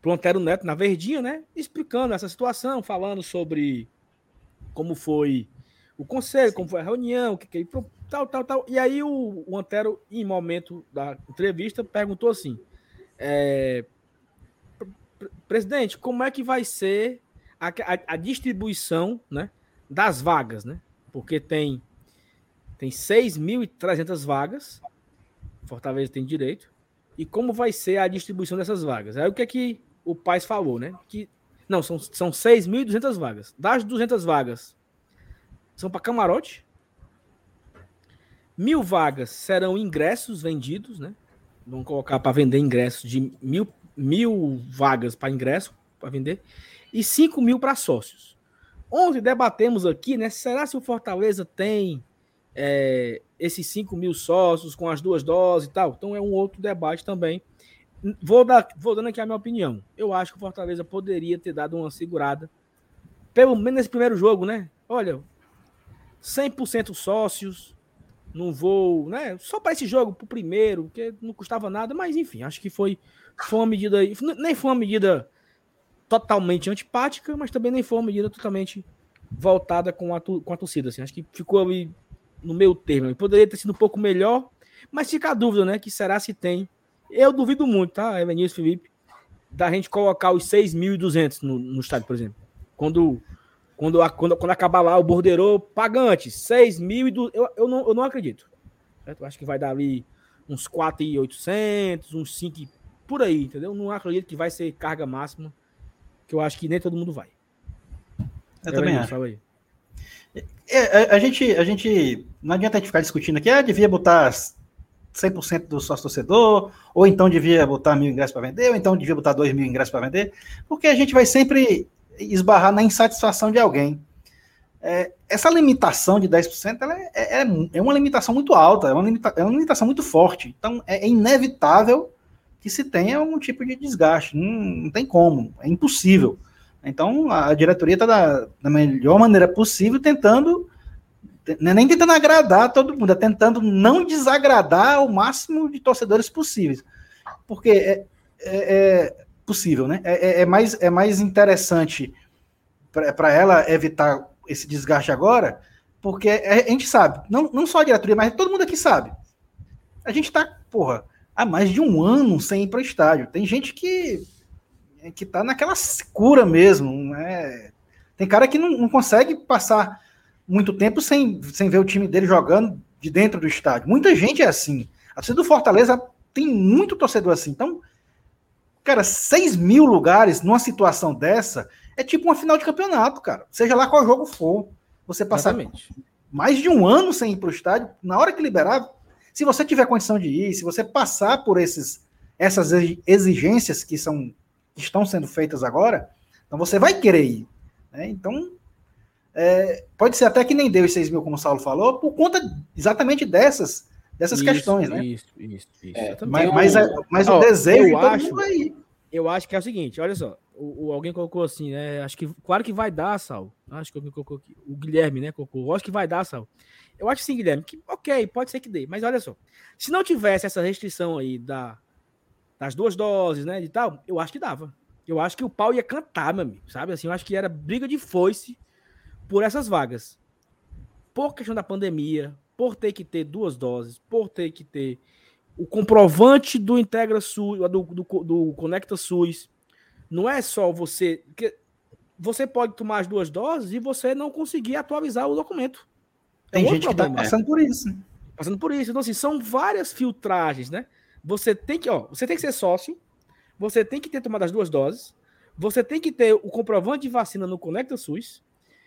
pro Antero Neto na Verdinha, né? Explicando essa situação, falando sobre como foi o conselho, como foi a reunião, o que, que tal, tal, tal. E aí o, o Antero, em momento da entrevista, perguntou assim: é, presidente, como é que vai ser a, a, a, distribuição né, das vagas, né? Porque tem, tem 6.300 vagas, Fortaleza tem direito, e como vai ser a distribuição dessas vagas? Aí o que é que o Paz falou, né? Que, não, são, são 6.200 vagas. Das 200 vagas, são para camarote, mil vagas serão ingressos vendidos, né? Vamos colocar para vender ingressos de mil, mil vagas para ingresso para vender e 5 mil para sócios. Ontem debatemos aqui, né? Será se o Fortaleza tem é, esses 5 mil sócios com as duas doses e tal? Então é um outro debate também. Vou, dar, vou dando aqui a minha opinião. Eu acho que o Fortaleza poderia ter dado uma segurada, pelo menos nesse primeiro jogo, né? Olha, 100% sócios, não vou, né? Só para esse jogo, para o primeiro, porque não custava nada, mas enfim, acho que foi, foi uma medida, nem foi uma medida totalmente antipática, mas também nem foi uma medida totalmente voltada com a, com a torcida. Assim. Acho que ficou ali no meio termo. Poderia ter sido um pouco melhor, mas fica a dúvida, né? Que será se tem. Eu duvido muito, tá, Evanilson Felipe, da gente colocar os 6.200 no, no estádio, por exemplo. Quando, quando, quando, quando acabar lá o bordeiro pagante, 6.200, eu, eu, não, eu não acredito. Certo? Eu acho que vai dar ali uns 4.800, uns 5 por aí, entendeu? Não acredito que vai ser carga máxima que eu acho que nem todo mundo vai. Eu, também acho. Aí. É, a, a, gente, a gente. Não adianta a gente ficar discutindo aqui, ah, devia botar 100% do sócio torcedor, ou então devia botar mil ingressos para vender, ou então devia botar dois mil ingressos para vender, porque a gente vai sempre esbarrar na insatisfação de alguém. É, essa limitação de 10% ela é, é, é, uma limitação muito alta, é uma, limita, é uma limitação muito forte. Então é, é inevitável que se tenha algum tipo de desgaste. Não, não tem como, é impossível. Então, a diretoria está da, da, melhor maneira possível tentando, é nem tentando agradar todo mundo, é tentando não desagradar o máximo de torcedores possíveis. Porque é, é, é possível, né? É, é, é mais, é mais interessante para ela evitar esse desgaste agora, porque a gente sabe, não, não só a diretoria, mas todo mundo aqui sabe. A gente está, porra, há mais de um ano sem ir para o estádio. Tem gente que que tá naquela cura mesmo, né? Tem cara que não, não, consegue passar muito tempo sem, sem ver o time dele jogando de dentro do estádio. Muita gente é assim. A torcida do Fortaleza tem muito torcedor assim. Então, cara, 6 mil lugares numa situação dessa é tipo uma final de campeonato, cara. Seja lá qual jogo for. Você passar Exatamente. mais de um ano sem ir para o estádio, na hora que liberar, se você tiver condição de ir, se você passar por esses, essas exigências que são que estão sendo feitas agora, então você vai querer ir. Né? Então, é, pode ser até que nem deu os 6 mil, como o Saulo falou, por conta exatamente dessas, dessas Isso, questões, né? Isso, isso, isso. É. Mas, mas, mas Ó, o desejo eu acho- aí. Eu acho que é o seguinte, olha só. O, o- alguém colocou assim, né? Acho que. Claro que vai dar, Sal. Acho que alguém colocou aqui. O Guilherme, né? Colocou. Eu acho que vai dar, Sal. Eu acho sim, Guilherme, que ok, pode ser que dê. Mas olha só. Se não tivesse essa restrição aí da, das duas doses, né? De tal, eu acho que dava. Eu acho que o pau ia cantar, meu amigo. Sabe assim? Eu acho que era briga de foice por essas vagas. Por questão da pandemia, por ter que ter duas doses, por ter que ter o comprovante do Integra SUS, do, do, do Conecta SUS. Não é só você. Porque você pode tomar as duas doses e você não conseguir atualizar o documento. É Tem gente que tá problema. passando por isso. Passando por isso. Então, assim, são várias filtragens, né? Você tem que, ó, você tem que ser sócio, você tem que ter tomado as duas doses, você tem que ter o comprovante de vacina no Conecta SUS,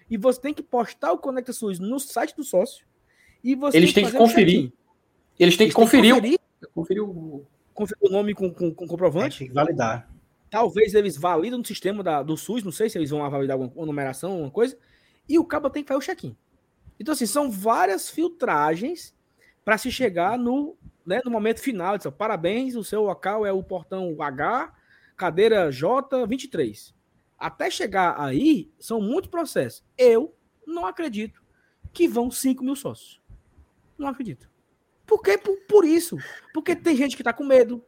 e você tem que postar o Conecta SUS no site do sócio. E você Eles têm que um conferir. Eles têm que conferir, conferir, o- conferir o. conferir o nome com, com, com comprovante. Tem que validar. Talvez eles validam no sistema da, do SUS, não sei se eles vão validar alguma uma numeração, alguma coisa, e o cabo tem que fazer o check-in. Então, assim, são várias filtragens para se chegar no, né, no momento final. Diz, Parabéns, o seu local é o portão H, cadeira J23. Até chegar aí, são muitos processos. Eu não acredito que vão 5 mil sócios. Não acredito. Por quê? Por, por isso. Porque tem gente que está com medo,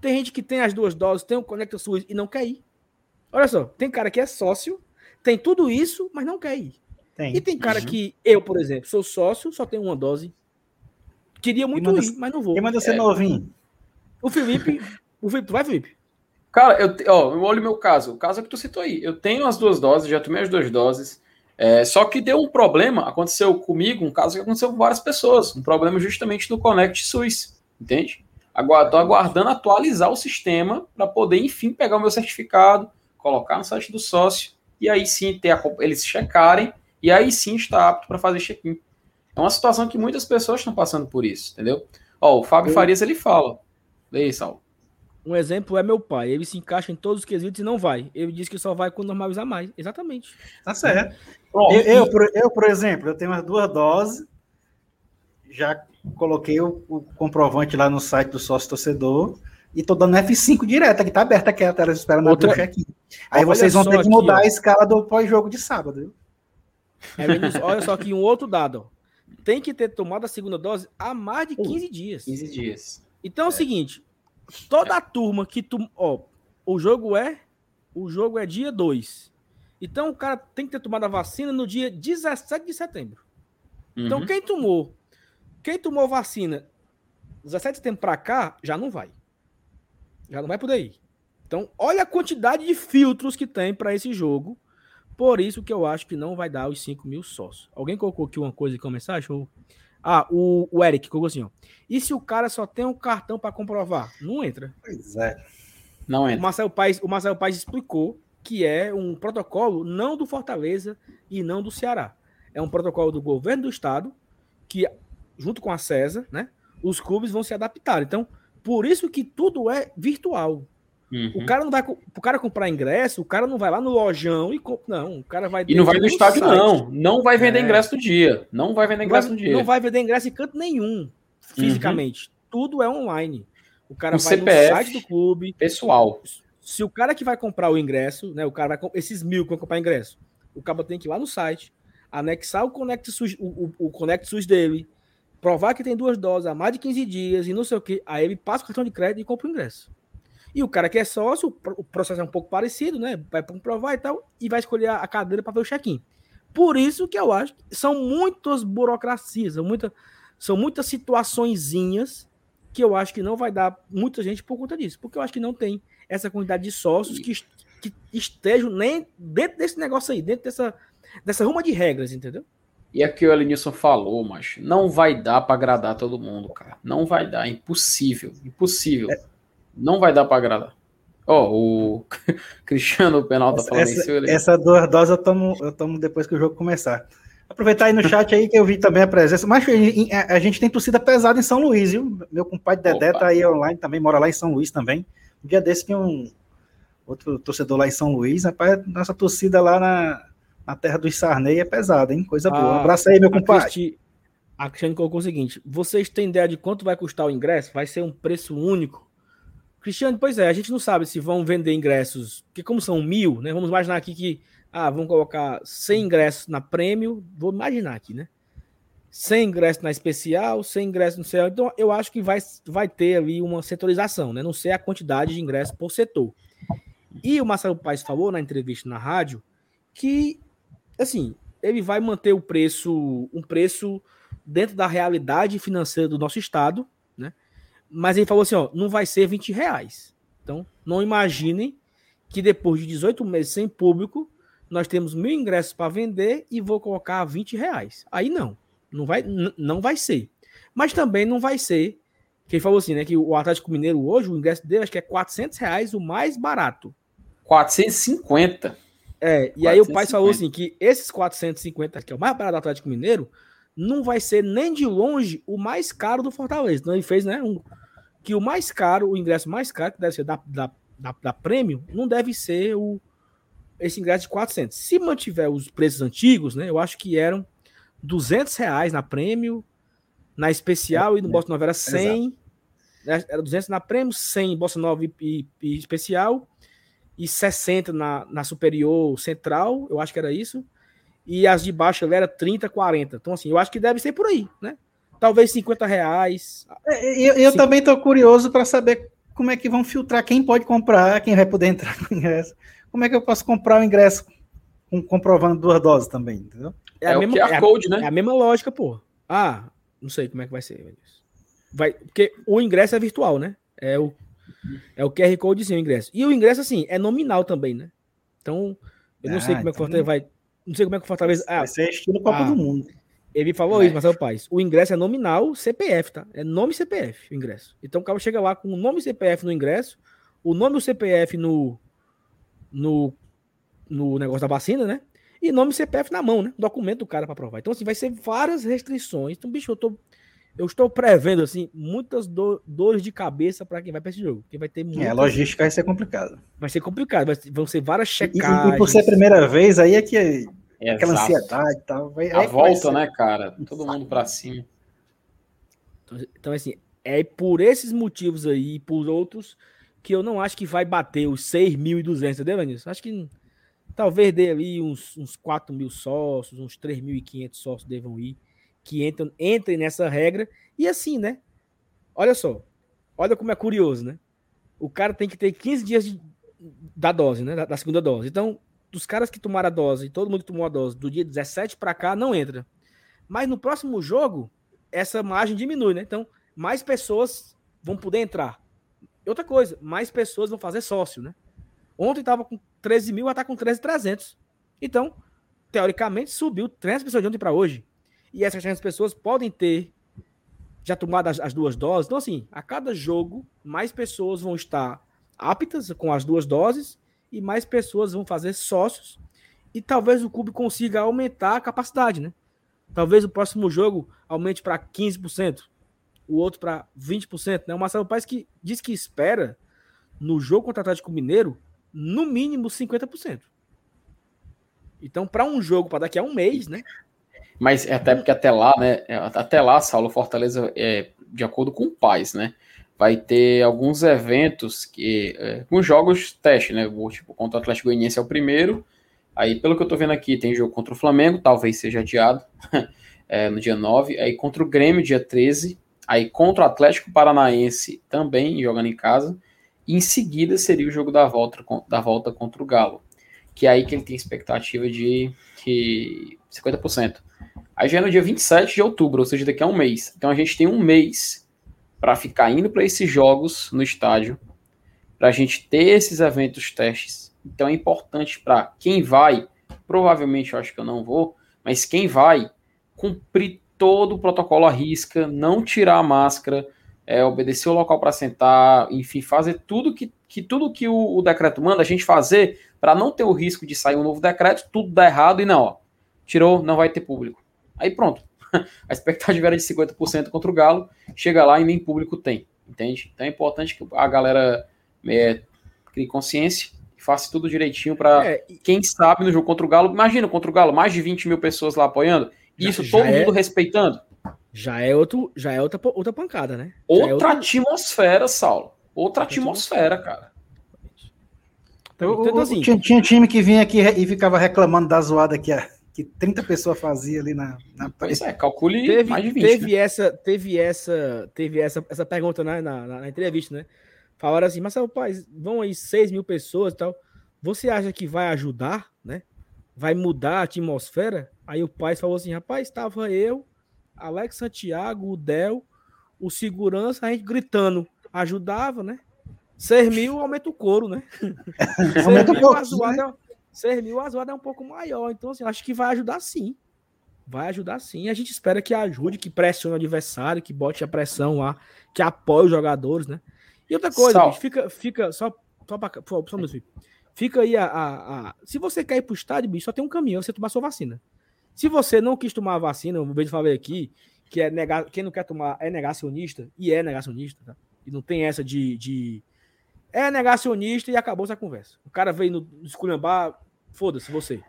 tem gente que tem as duas doses, tem o Conecta SUS e não quer ir. Olha só, tem cara que é sócio, tem tudo isso, mas não quer ir. Tem. E tem cara Uhum. que, eu, por exemplo, sou sócio, só tenho uma dose. Queria muito manda- ir, mas não vou. Quem manda ser É. novinho? O Felipe, o Felipe, vai, Felipe? Cara, eu, ó, eu olho o meu caso. O caso é que tu citou aí. Eu tenho as duas doses, já tomei as duas doses. É, só que deu um problema, aconteceu comigo, um caso que aconteceu com várias pessoas. Um problema justamente no Connect SUS, entende? Agora, tô aguardando atualizar o sistema para poder, enfim, pegar o meu certificado, colocar no site do sócio e aí sim ter a, eles checarem e aí sim estar apto para fazer check-in. É uma situação que muitas pessoas estão passando por isso, entendeu? Ó, o Fábio Eu- Farias ele fala. Lê aí, Saulo. Um exemplo é meu pai. Ele se encaixa em todos os quesitos e não vai. Ele diz que só vai quando normalizar mais. Exatamente. Tá certo. Pronto. Eu, eu, por, eu, por exemplo, eu tenho as duas doses, já coloquei o, o comprovante lá no site do sócio torcedor e tô dando F5 direto, aqui tá aberta aqui a tela esperando Outra- abrir o check-in. Aí Olha vocês vão ter que aqui, mudar ó. a escala do pós-jogo de sábado. É, olha só aqui um outro dado. ó. Tem que ter tomado a segunda dose há mais de 15 dias. 15 dias. Então é o seguinte, toda a turma que tu, ó, o jogo é o jogo é dia 2. Então o cara tem que ter tomado a vacina no dia 17 de setembro. Então Uhum. quem tomou, quem tomou vacina 17 de setembro para cá já não vai. Já não vai poder ir. Então, olha a quantidade de filtros que tem para esse jogo. Por isso que eu acho que não vai dar os 5 mil sócios. Alguém colocou aqui uma coisa com a mensagem? Ou- Ah, o, o Eric colocou assim, ó. E se o cara só tem um cartão para comprovar? Não entra. Pois é. Não O entra. Marcelo Paes, o Marcelo Paes explicou que é um protocolo não do Fortaleza e não do Ceará. É um protocolo do governo do estado que, junto com a CESA, né, os clubes vão se adaptar. Então, por isso que tudo é virtual. Uhum. O cara não vai, o cara comprar ingresso, o cara não vai lá no lojão e compra, não, o cara vai E não vai no estádio, site. não. Não vai vender É. ingresso no dia. Não vai vender vai, ingresso no dia. não vai vender ingresso em canto nenhum, fisicamente. Tudo é online. O cara O vai CPF. no site do clube, Pessoal. se o cara que vai comprar o ingresso, né? O cara vai, com- esses mil que vão comprar ingresso, o cara tem que ir lá no site, anexar o Connect SUS, o, o, o Connect SUS dele, provar que tem duas doses há mais de 15 dias e não sei o que. Aí ele passa o cartão de crédito e compra o ingresso. E o cara que é sócio, o pro- o processo é um pouco parecido, né? Vai comprovar e tal, e vai escolher a cadeira para ver o check-in. Por isso que eu acho que são muitas burocracias, são, muita, são muitas situaçõezinhas que eu acho que não vai dar muita gente por conta disso. Porque eu acho que não tem essa quantidade de sócios que, que estejam nem dentro desse negócio aí, dentro dessa, dessa ruma de regras, entendeu? E é o que o Elenilson falou, macho. Não vai dar pra agradar todo mundo, cara. Não vai dar. Impossível. Impossível. Não vai dar pra agradar. Ó, o Cristiano Penal tá falando Essa, isso. Ele... essa duas doses eu tomo, eu tomo depois que o jogo começar. Aproveitar aí no chat aí que eu vi também a presença. Mas a gente tem torcida pesada em São Luís, viu? Meu compadre Dedé Opa. tá aí online também, mora lá em São Luís também. Um dia desse tinha um outro torcedor lá em São Luís. Rapaz, nossa torcida lá na, na terra dos Sarney é pesado, hein? Coisa boa. Um ah, abraço aí, meu compadre. Cristi... A Cristiane colocou o seguinte: vocês têm ideia de quanto vai custar o ingresso? Vai ser um preço único? Cristiane, pois é, a gente não sabe se vão vender ingressos, porque como são mil, né? Vamos imaginar aqui que ah, vamos colocar 100 ingressos na prêmio, vou imaginar aqui, né? 100 ingressos na especial, 100 ingressos no céu. Então, eu acho que vai, vai ter ali uma setorização, né? Não sei a quantidade de ingressos por setor. E o Marcelo Paes falou na entrevista na rádio que, assim, ele vai manter o preço, um preço dentro da realidade financeira do nosso estado? Mas ele falou assim, ó, não vai ser 20 reais. Então, não imaginem que depois de 18 meses sem público, nós temos mil ingressos para vender e vou colocar 20 reais. Aí não, não vai, não vai ser. Mas também não vai ser, que ele falou assim, né, que o Atlético Mineiro hoje, o ingresso dele acho que é 400 reais, o mais barato. 450. É, e 450. aí o pai falou assim, que esses 450, que é o mais barato do Atlético Mineiro, não vai ser nem de longe o mais caro do Fortaleza. Então ele fez, né, um, que o mais caro, o ingresso mais caro, que deve ser da, da, da, da Prêmio, não deve ser o, esse ingresso de 400. Se mantiver os preços antigos, né, eu acho que eram 200 reais na prêmio, na especial e no Bossa Nova era 100. Né, era 200 na prêmio, 100 em Bossa Nova e, e, e, especial, e 60 na, na superior central, eu acho que era isso. E as de baixo era 30, 40. Então, assim, eu acho que deve ser por aí, né? Talvez 50 reais. É, eu, eu também estou curioso para saber como é que vão filtrar quem pode comprar, quem vai poder entrar com ingresso como é que eu posso comprar o ingresso com, comprovando duas doses também, entendeu? É, é a mesma, QR é Code, né? É a mesma lógica, pô. Ah, não sei como é que vai ser. Vai, porque o ingresso é virtual, né? É o, é o QR Codezinho, o ingresso. E o ingresso, assim, é nominal também, né? Então, eu não ah, sei como é que o Fortaleza vai. Não sei como é que o Fortaleza. Ah, vai ser estilo Copa ah, do Mundo. Ele falou é. isso, Marcelo Paz. O ingresso é nominal CPF, tá? É nome CPF o ingresso. Então o cara chega lá com o nome CPF no ingresso, o nome do CPF no, no, no negócio da vacina, né? E nome CPF na mão, né? Documento do cara para provar. Então, assim, vai ser várias restrições. Então, bicho, eu tô. Eu estou prevendo, assim, muitas do, dores de cabeça para quem vai para esse jogo. Porque vai ter muitas... É, a logística vai ser complicada. Vai ser complicado. Vai, vão ser várias checagens. E, e, por ser a primeira vez, aí é que é, aquela ansiedade e tal. Vai, a volta, né, cara? Todo mundo para cima. Então, então, assim, é por esses motivos aí e por outros que eu não acho que vai bater os 6.200, entendeu, Vinícius? Acho que talvez dê ali uns, uns 4 mil sócios, uns 3.500 sócios devam ir, que entram, entrem nessa regra. E assim, né? Olha só, olha como é curioso, né? O cara tem que ter 15 dias de, da dose, né? Da, da, segunda dose. Então, dos caras que tomaram a dose, todo mundo que tomou a dose do dia 17 para cá, não entra. Mas no próximo jogo, essa margem diminui, né? Então, mais pessoas vão poder entrar outra coisa, mais pessoas vão fazer sócio, né? Ontem estava com 13 mil, vai estar tá com 13,300. Então, teoricamente, subiu 300 pessoas de ontem para hoje. E essas 300 pessoas podem ter já tomado as, as, duas doses. Então, assim, a cada jogo, mais pessoas vão estar aptas com as duas doses e mais pessoas vão fazer sócios. E talvez o clube consiga aumentar a capacidade, né? Talvez o próximo jogo aumente para 15% o outro para 20%. Né? O Marcelo Paes que diz que espera no jogo contra o Atlético Mineiro no mínimo 50%. Então, para um jogo para daqui a um mês, né? Mas é até porque até lá, né? É, até lá, Saulo Fortaleza, é, de acordo com o Paz, né? Vai ter alguns eventos que. É, jogos teste, né? Tipo, contra o Atlético Goianiense é o primeiro. Aí, pelo que eu tô vendo aqui, tem jogo contra o Flamengo, talvez seja adiado, é, no dia 9. Aí contra o Grêmio, dia 13. Aí contra o Atlético Paranaense também jogando em casa. E em seguida seria o jogo da volta, da volta contra o Galo. Que é aí que ele tem expectativa de, de 50%. Aí já é no dia 27 de outubro, ou seja, daqui a um mês. Então a gente tem um mês para ficar indo para esses jogos no estádio, para a gente ter esses eventos testes. Então é importante para quem vai, provavelmente eu acho que eu não vou, mas quem vai, cumprir todo o protocolo à risca, não tirar a máscara, é, obedecer o local para sentar, enfim, fazer tudo que, que tudo que o, o decreto manda a gente fazer para não ter o risco de sair um novo decreto, tudo dar errado e não, ó, tirou, não vai ter público. Aí pronto. A expectativa era de 50% contra o Galo, chega lá e nem público tem, entende? Então é importante que a galera é, crie consciência faça tudo direitinho para é, quem sabe no jogo contra o Galo. Imagina contra o Galo, mais de 20 mil pessoas lá apoiando. Isso já, todo já mundo é, respeitando. Já é, outro, já é outra, outra pancada, né? Já é outra é atmosfera, Saulo. Outra atmosfera, cara. Então, então assim, tinha, tinha time que vinha aqui e ficava reclamando da zoada que, a, que 30 pessoas faziam ali na, na Pois é, calcule teve, mais de 20. Teve, né? essa, teve, essa, teve essa, essa pergunta né, na, na, na entrevista, né? Falaram assim, mas rapaz, vão aí 6 mil pessoas e tal. Você acha que vai ajudar, né? Vai mudar a atmosfera? Aí o pai falou assim, rapaz, estava eu, Alex Santiago, o Del, o segurança, a gente gritando. Ajudava, né? 6 mil aumenta o couro, né? 6 mil, a zoada, né? 6 mil a zoada é um pouco maior. Então, assim, acho que vai ajudar sim. Vai ajudar sim. A gente espera que ajude, que pressione o adversário, que bote a pressão lá, que apoie os jogadores, né? E outra coisa, bicho, fica, fica só, só, pra, só, só Fica aí a, a, a, Se você quer ir pro estádio, bicho, só tem um caminho, você tomar sua vacina. Se você não quis tomar a vacina, eu vejo falar aqui, que é negar, quem não quer tomar é negacionista, e é negacionista, tá? E não tem essa de, de. É negacionista e acabou essa conversa. O cara veio no esculhambar, foda-se você.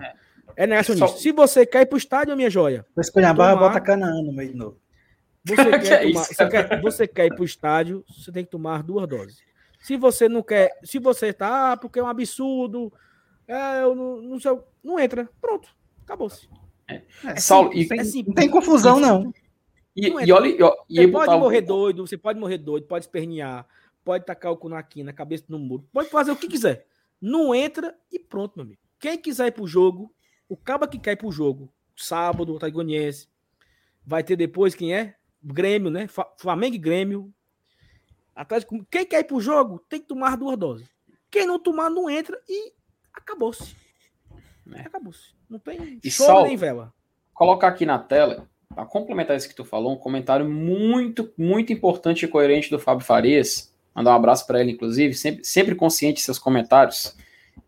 É negacionista. Só... Se você quer ir pro estádio, minha joia. Esculhambar, tomar... bota Canaã no meio de novo. Você quer, que tomar, é você, quer, você quer ir para o estádio, você tem que tomar duas doses. Se você não quer, se você está, ah, porque é um absurdo, é, eu não, não sei, não entra. Pronto, acabou-se. É. É, Saulo, e, é não tem confusão, não. E, não e olha, e, você pode morrer doido, você pode morrer doido, pode espernear, pode tacar o cu na quina, cabeça no muro, pode fazer o que quiser. Não entra e pronto, meu amigo. Quem quiser ir pro jogo, o caba que quer ir pro jogo, sábado, o Taigoniense, vai ter depois quem é? Grêmio, né? Flamengo e Grêmio. Atlético, quem quer ir pro jogo tem que tomar duas doses. Quem não tomar, não entra e acabou-se. É. Acabou-se. Não tem e só nem vela. Colocar aqui na tela, para complementar isso que tu falou, um comentário muito, muito importante e coerente do Fábio Farias. Mandar um abraço para ele, inclusive, sempre, sempre consciente de seus comentários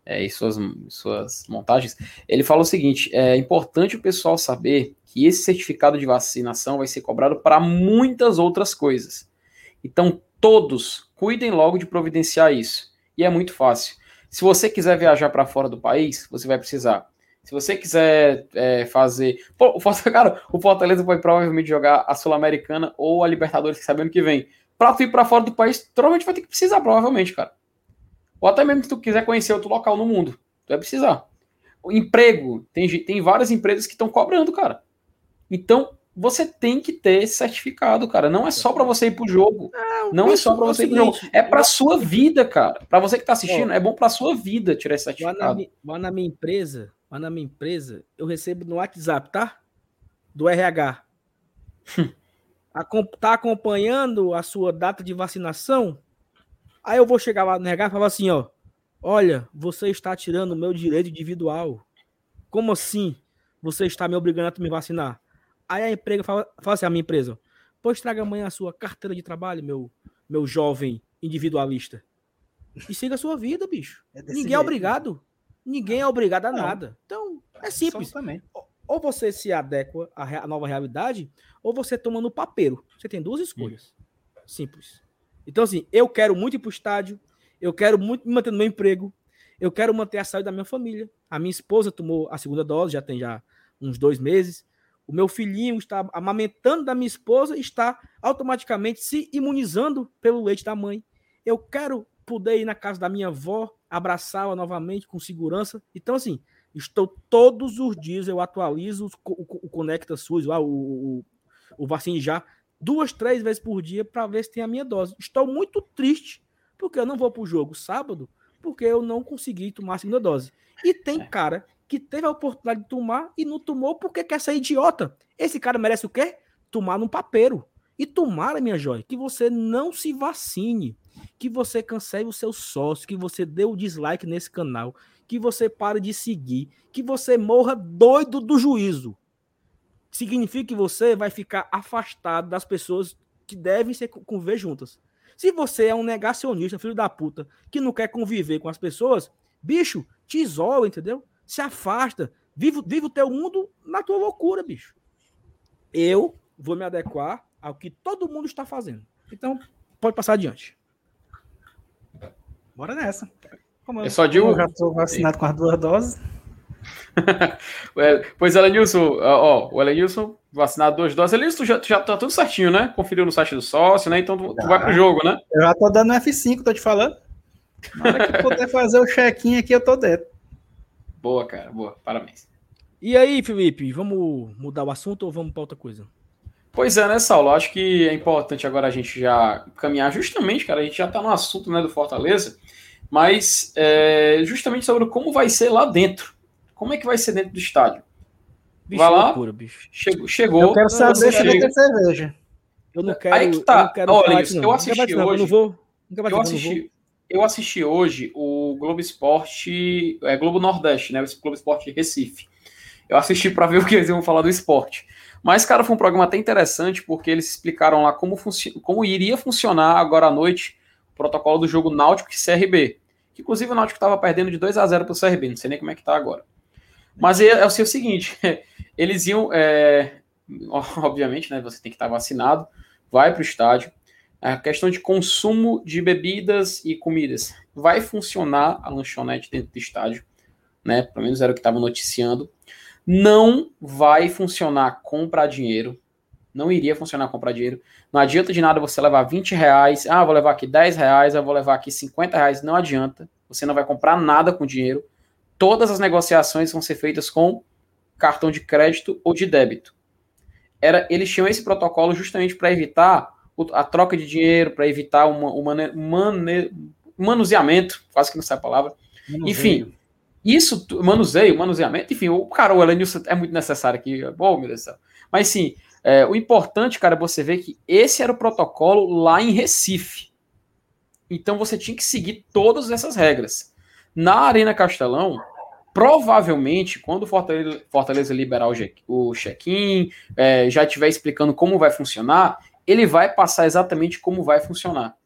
é, e suas, suas montagens. Ele falou o seguinte: é importante o pessoal saber que esse certificado de vacinação vai ser cobrado para muitas outras coisas. Então, todos cuidem logo de providenciar isso. E é muito fácil. Se você quiser viajar para fora do país, você vai precisar. Se você quiser é, fazer. Pô, o Fortaleza, cara, o Fortaleza vai provavelmente jogar a Sul-Americana ou a Libertadores, que sabe ano que vem. Para tu ir para fora do país, provavelmente vai ter que precisar, provavelmente, cara. Ou até mesmo se tu quiser conhecer outro local no mundo, tu vai precisar. O emprego, tem, tem várias empresas que estão cobrando, cara. Então, você tem que ter esse certificado, cara. Não é só para você ir pro jogo. Não, não é só para você ir pro jogo. É para sua vida, cara. Para você que tá assistindo, é bom para sua vida tirar esse certificado. Lá na, lá na, minha empresa, lá na minha empresa, eu recebo no WhatsApp, tá? Do RH. Tá acompanhando a sua data de vacinação? Aí eu vou chegar lá no RH e falar assim, ó. Olha, você está tirando o meu direito individual. Como assim? Você está me obrigando a me vacinar? Aí a empresa fala, fala assim, a minha empresa, pois traga amanhã a sua carteira de trabalho, meu, meu jovem individualista. E siga a sua vida, bicho. É Ninguém é jeito, é obrigado. Ninguém é obrigado a nada. Então, é simples. Ou você se adequa à nova realidade, ou você toma no papeiro. Você tem duas escolhas. Simples. Então, assim, eu quero muito ir para o estádio, eu quero muito me manter no meu emprego, eu quero manter a saúde da minha família. A minha esposa tomou a segunda dose, já tem já uns dois meses. O meu filhinho está amamentando da minha esposa está automaticamente se imunizando pelo leite da mãe. Eu quero poder ir na casa da minha avó, abraçá-la novamente com segurança. Então, assim, estou todos os dias, eu atualizo o, o, o Conecta SUS, lá, o, o, o vacine já, duas, três vezes por dia para ver se tem a minha dose. Estou muito triste, porque eu não vou para o jogo sábado, porque eu não consegui tomar a segunda dose. E tem é. cara que teve a oportunidade de tomar e não tomou porque quer ser idiota. Esse cara merece o quê? Tomar num papeiro. E tomara, minha joia, que você não se vacine, que você cancele o seu sócio, que você dê o dislike nesse canal, que você pare de seguir, que você morra doido do juízo. Significa que você vai ficar afastado das pessoas que devem ser conviver juntas. Se você é um negacionista, filho da puta, que não quer conviver com as pessoas, bicho, te isola, entendeu? se afasta. Vive, vive o teu mundo na tua loucura, bicho. Eu vou me adequar ao que todo mundo está fazendo. Então, pode passar adiante. Bora nessa. Como Eu só digo- eu já estou vacinado com as duas doses. É, Pois, Elenilson, ó, ó, o Elenilson vacinado duas doses. Elenilson, tu já, já tá tudo certinho, né? Conferiu no site do sócio, né? Então tu, tu vai pro jogo, né? Eu já tô dando F5, tô te falando. Na hora que eu puder fazer o check-in aqui, eu tô dentro. Boa, cara, boa. Parabéns. E aí, Felipe, vamos mudar o assunto ou vamos para outra coisa? Pois é, né, Saulo? Acho que é importante agora a gente já caminhar justamente, cara. A gente já tá no assunto né, do Fortaleza, mas é, justamente sobre como vai ser lá dentro. Como é que vai ser dentro do estádio? Bicho, Vai lá. loucura, bicho. Chegou, chegou Eu quero Não, saber se vai ter cerveja. Eu não quero. Aí que tá. Eu não Olha, isso, eu não. Assisti não. Eu hoje. não vou. Eu assisti, eu assisti hoje o Globo Esporte, é Globo Nordeste, né? O Globo Esporte Recife. Eu assisti para ver o que eles iam falar do esporte. Mas, cara, foi um programa até interessante porque eles explicaram lá como, como iria funcionar agora à noite o protocolo do jogo Náutico e CRB. Que inclusive o Náutico estava perdendo de 2 a 0 para o CRB, não sei nem como é que tá agora. Mas é, é o seguinte: eles iam, é, obviamente, né? Você tem que estar vacinado, vai para o estádio. A questão de consumo de bebidas e comidas. Vai funcionar a lanchonete dentro do estádio, né? Pelo menos era o que estava noticiando. Não vai funcionar comprar dinheiro. Não iria funcionar comprar dinheiro. Não adianta de nada você levar 20 reais. Ah, vou levar aqui 10 reais, eu vou levar aqui 50 reais. Não adianta. Você não vai comprar nada com dinheiro. Todas as negociações vão ser feitas com cartão de crédito ou de débito. Era, eles tinham esse protocolo justamente para evitar a troca de dinheiro, para evitar uma- o mane- manuseamento, quase que não sai a palavra. Enfim, isso, manuseio, manuseamento, enfim, o cara, o Elenilson é muito necessário aqui. Bom, meu Deus do céu. Mas sim, é, o importante, cara, é você ver que esse era o protocolo lá em Recife. Então você tinha que seguir todas essas regras. Na Arena Castelão, provavelmente, quando o Fortaleza, Fortaleza liberar o, check-in, é, já estiver explicando como vai funcionar, ele vai passar exatamente como vai funcionar.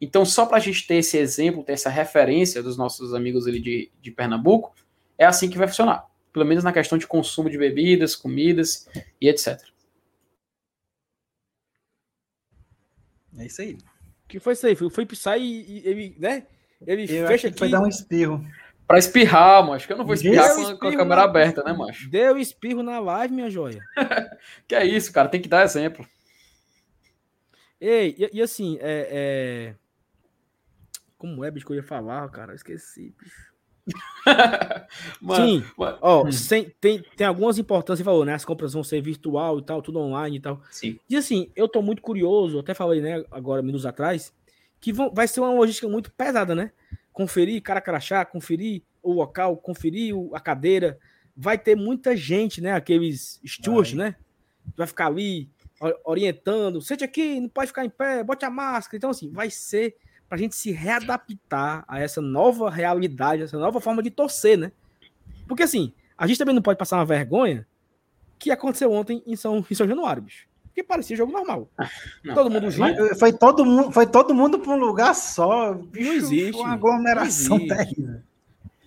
Então, só para a gente ter esse exemplo, ter essa referência dos nossos amigos ali de, de Pernambuco, é assim que vai funcionar. Pelo menos na questão de consumo de bebidas, comidas e etc. É isso aí. que foi isso aí? Foi o Felipe sai e, e ele, né? Ele Eu fecha aqui. foi dar um espirro. Para espirrar, macho, que eu não vou espirrar com, a- com a câmera na- aberta, né, macho? Deu espirro na live, minha joia. Que é isso, cara, tem que dar exemplo. Ei, e, e assim, é, é... Como é, bicho, que eu ia falar, cara? Eu esqueci, bicho. Mano, Sim, mano, ó, hum. sem- tem, tem algumas importâncias, você falou, né? As compras vão ser virtual e tal, tudo online e tal. sim. E assim, eu tô muito curioso, até falei, né, agora, minutos atrás, que vão, vai ser uma logística muito pesada, né? Conferir cara crachá, conferir o local, conferir o- a cadeira. Vai ter muita gente, né? Aqueles stewards, né? Vai ficar ali orientando. Sente aqui, não pode ficar em pé, bote a máscara. Então, assim, vai ser pra gente se readaptar a essa nova realidade, essa nova forma de torcer, né? Porque assim, a gente também não pode passar uma vergonha que aconteceu ontem em São, em São Januário, bicho. Porque parecia jogo normal. Não, Todo mundo junto. Foi todo mundo, foi todo mundo para um lugar só. Bicho, existe, Uma aglomeração não existe. terrível.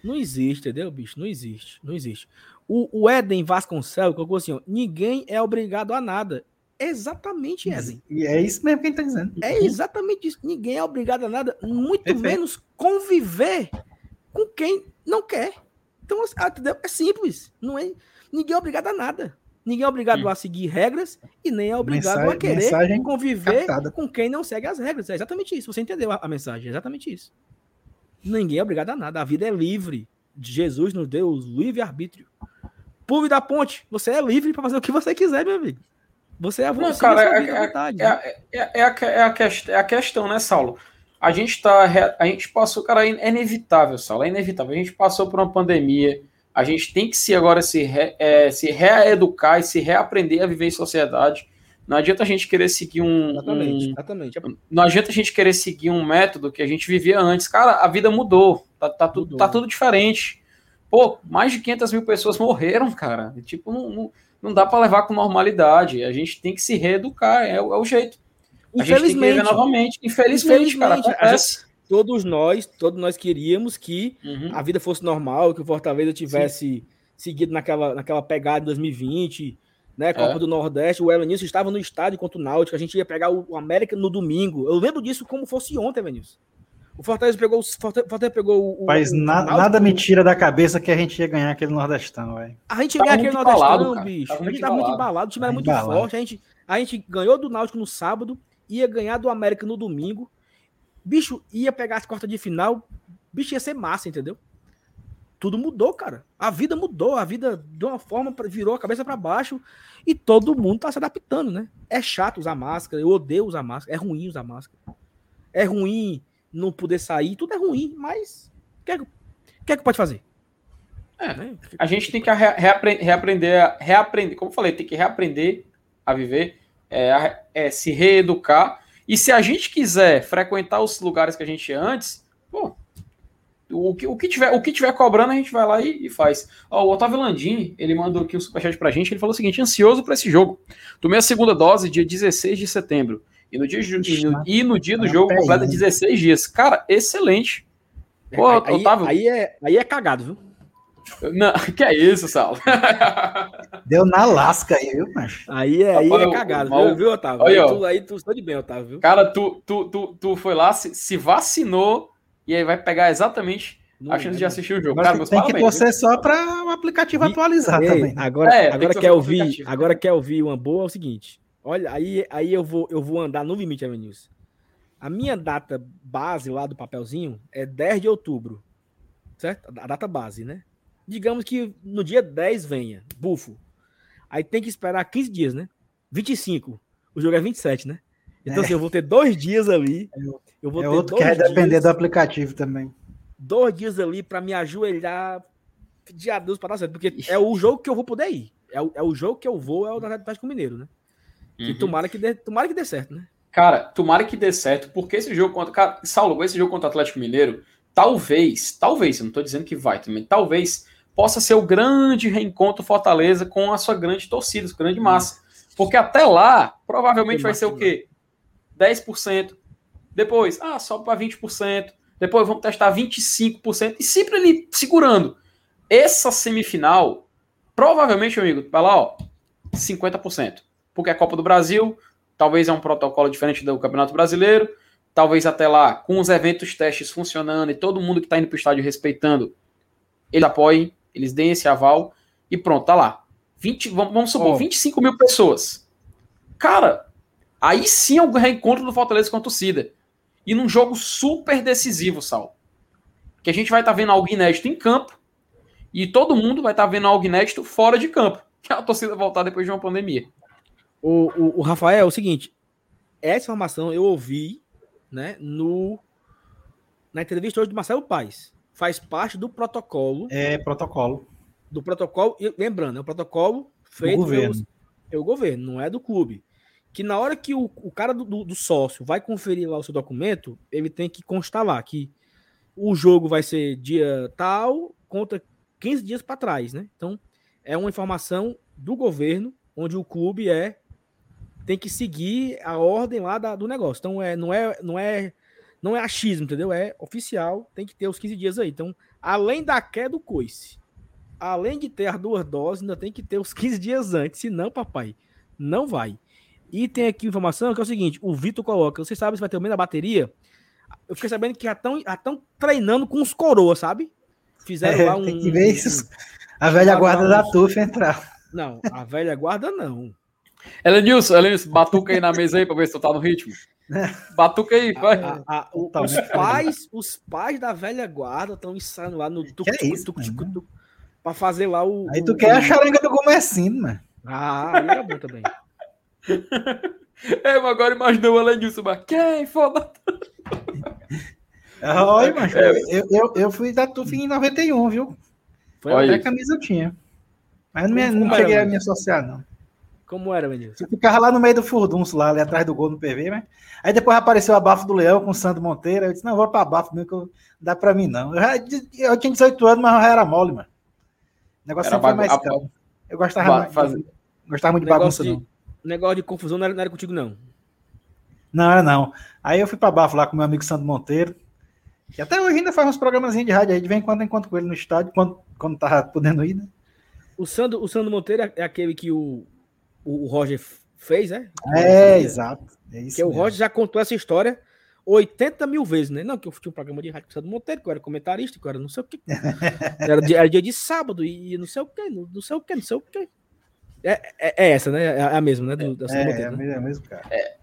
Não existe, entendeu, bicho? Não existe. Não existe. O, o Éden Vasconcelos colocou assim: ó, ninguém é obrigado a nada. Exatamente, Éden. E é isso mesmo que ele tá dizendo. É exatamente isso. Ninguém é obrigado a nada, muito Perfeito. menos conviver com quem não quer. Então, assim, ah, entendeu? é simples. Não é, ninguém é obrigado a nada. Ninguém é obrigado Hum. a seguir regras e nem é obrigado a Mensagem- querer mensagem conviver captada. com quem não segue as regras. É exatamente isso. Você entendeu a, a mensagem? É exatamente isso. Ninguém é obrigado a nada. A vida é livre. Jesus nos deu o livre-arbítrio. Pulo da ponte. Você é livre para fazer o que você quiser, meu amigo. Você é a Não, cara, é é- vontade. É, é, é, a, é, a, quest- é a questão, né, Saulo? A gente tá. A gente passou, cara, é inevitável, Saulo, é inevitável. A gente passou por uma pandemia. A gente tem que se agora se, re- é, se reeducar e se reaprender a viver em sociedade. Não adianta a gente querer seguir um. Exatamente, um- exatamente. não adianta a gente querer seguir um método que a gente vivia antes. Cara, a vida mudou. Tá, tá, tudo, Mudou. tá tudo diferente. Pô, mais de 500 mil pessoas morreram, cara. Tipo, não, não, não dá para levar com normalidade. A gente tem que se reeducar. É, o- é o jeito. A gente tem que viver Infelizmente, novamente. Infelizmente, cara, acontece. todos nós, todos nós queríamos que Uhum. a vida fosse normal, que o Fortaleza tivesse seguido naquela, naquela pegada de 2020, né? Copa É. do Nordeste. O Elenilson estava no estádio contra o Náutico. A gente ia pegar o, o América no domingo. Eu lembro disso como fosse ontem, Elenilson. O Fortaleza pegou, o Fortaleza pegou o. Mas o, na, Náutico. nada me tira da cabeça que a gente ia ganhar aquele Nordestão, velho. A gente Tava ganhou aquele muito Nordestão, embalado, bicho. Tava a gente tava muito embalado. o time era muito embalado. forte. A gente, a gente ganhou do Náutico no sábado, ia ganhar do América no domingo. Bicho, ia pegar as quartas de final, bicho ia ser massa, entendeu? Tudo mudou, cara. A vida mudou, a vida de uma forma virou a cabeça pra baixo e todo mundo tá se adaptando, né? É chato usar máscara, eu odeio usar máscara, é ruim usar máscara. É ruim não poder sair, tudo é ruim, mas o que é que, é que pode fazer? É. Né? A gente tem que rea- reapre- reaprender, reaprender, como eu falei, tem que reaprender a viver, é, é, se reeducar. E se a gente quiser frequentar os lugares que a gente antes, pô, o que, o que, tiver, o que tiver cobrando, a gente vai lá e, e faz. Ó, o Otávio Landim, ele mandou aqui um superchat pra gente, ele falou o seguinte, ansioso pra esse jogo. Tomei a segunda dose dia 16 de setembro. E no dia, e no, e no dia do jogo completa 16 dias. Cara, excelente. Pô, aí, aí- Otávio- aí é, aí é cagado, viu? Não, que é isso, Saulo? Deu na lasca aí, viu, macho? Aí é, aí Rapaz, é cagado, mal- viu, viu, Otávio? Olha, aí, ó. tu, aí tu estou de bem, Otávio, viu? Cara, tu, tu, tu, tu foi lá, se, se vacinou e aí vai pegar exatamente Não a chance é, de não. assistir o jogo. Agora Cara, tem, que torcer só para o aplicativo E- atualizar Ei, também. Agora, É, agora quer ouvir, agora quer ouvir uma boa é o seguinte. Olha, aí, aí eu vou eu vou andar no limite, Avenues. A minha data base lá do papelzinho é 10 de outubro. Certo? A data base, né? Digamos que no dia 10 venha, bufo. Aí tem que esperar 15 dias, né? 25. O jogo é 27, né? Então, É. assim, eu vou ter dois dias ali. Eu vou É ter outro que vai depender do aplicativo também. dois dias ali pra me ajoelhar, pedir a Deus pra dar certo. Porque é o jogo que eu vou poder ir. É o, é o jogo que eu vou, é o da Atlético Mineiro, né? Que Uhum. tomara que, dê, tomara que dê certo, né? Cara, tomara que dê certo, porque esse jogo contra. Cara, Saulo, esse jogo contra o Atlético Mineiro, talvez, talvez, eu não tô dizendo que vai também, talvez possa ser o grande reencontro Fortaleza com a sua grande torcida, sua grande massa. Porque até lá, provavelmente vai ser o quê? 10%. Depois, ah, sobe para 20%. Depois vamos testar 25%. E sempre ali segurando. Essa semifinal, provavelmente, amigo, vai lá, ó, 50%. Porque é Copa do Brasil, talvez é um protocolo diferente do Campeonato Brasileiro, talvez até lá, com os eventos testes funcionando e todo mundo que está indo para o estádio respeitando, eles apoiem, eles deem esse aval e pronto, tá lá. 20, vamos, supor, Ó. 25 mil pessoas. Cara, aí sim é o reencontro do Fortaleza com a torcida. E num jogo super decisivo, Sal. Que a gente vai estar vendo algo inédito em campo e todo mundo vai estar vendo algo inédito fora de campo. Que é a torcida voltar depois de uma pandemia. O, o, o Rafael, é o seguinte. Essa informação eu ouvi, né, no na entrevista hoje do Marcelo Paes. Faz parte do protocolo, É protocolo. do protocolo, e lembrando, é um protocolo feito governo. pelos- pelo governo, não é do clube. Que na hora que o, o cara do, do- do sócio vai conferir lá o seu documento, ele tem que constar lá que o jogo vai ser dia tal, conta 15 dias para trás, né? Então, é uma informação do governo, onde o clube é tem que seguir a ordem lá da- do negócio. Então, é, não é não é não é achismo, entendeu? É oficial, tem que ter os 15 dias aí. Então, além da queda do coice, além de ter as duas doses, ainda tem que ter os 15 dias antes, senão, papai, não vai. E tem aqui informação que é o seguinte: o Vitor coloca, você sabe se vai ter o meio da bateria? Eu fiquei sabendo que já estão treinando com os coroas, sabe? Fizeram É, lá um. tem que ver isso. A velha guarda uns- da TUF entrar. Não, a velha guarda não. Elenilson, Elenilson, batuca aí na mesa aí pra ver se tu tá no ritmo. Batuca aí, vai. A- a- o- Tá, os, pais, os pais da velha guarda estão ensaiando lá no tuc, é isso, tuc, mano? tuc, tuc, pra fazer lá o. Aí tu o- quer a o- charenga do Gomecino, mano. Ah, aí era bom também. É, mas agora imaginou o Elenilson, mas quem foda? Olha, mano, É. eu, eu, eu fui da TUF em 91, viu? Foi Olha Até isso. camisa eu tinha. Mas não, me, não cheguei a me associar, não. Como era, menino? Eu ficava lá no meio do furdunço, lá, ali atrás do gol no PV, mas... Aí depois apareceu a Bafo do Leão com o Sandro Monteiro. Eu disse, não, vou pra Bafo mesmo, que eu- não dá pra mim, não. Eu, já- eu tinha 18 anos, mas eu já era mole, mano. O negócio Era sempre foi mais a- calmo. Eu gostava, Ba- mais- faz- gostava muito de Negócio bagunça, de, não. negócio de confusão não era, não era contigo, não. Não, era não. Aí eu fui pra Bafo lá com meu amigo Sandro Monteiro, que até hoje ainda faz uns programas de rádio aí, de vez em quando encontro com ele no estádio, quando, quando tava podendo ir, né? O Sandro, o Sandro Monteiro é é aquele que o, o, Roger fez, né? É, exato. É isso Que o. Roger já contou essa história. 80 mil vezes, né? Não, que eu tinha um programa de rádio com o Monteiro, que eu era comentarista, que eu era não sei o que. Era dia, era dia de sábado e não sei o que, não sei o que, não sei o que. É, é, é, essa, né? É a mesma, né? Do, da é, é, né? é mesmo, cara. É,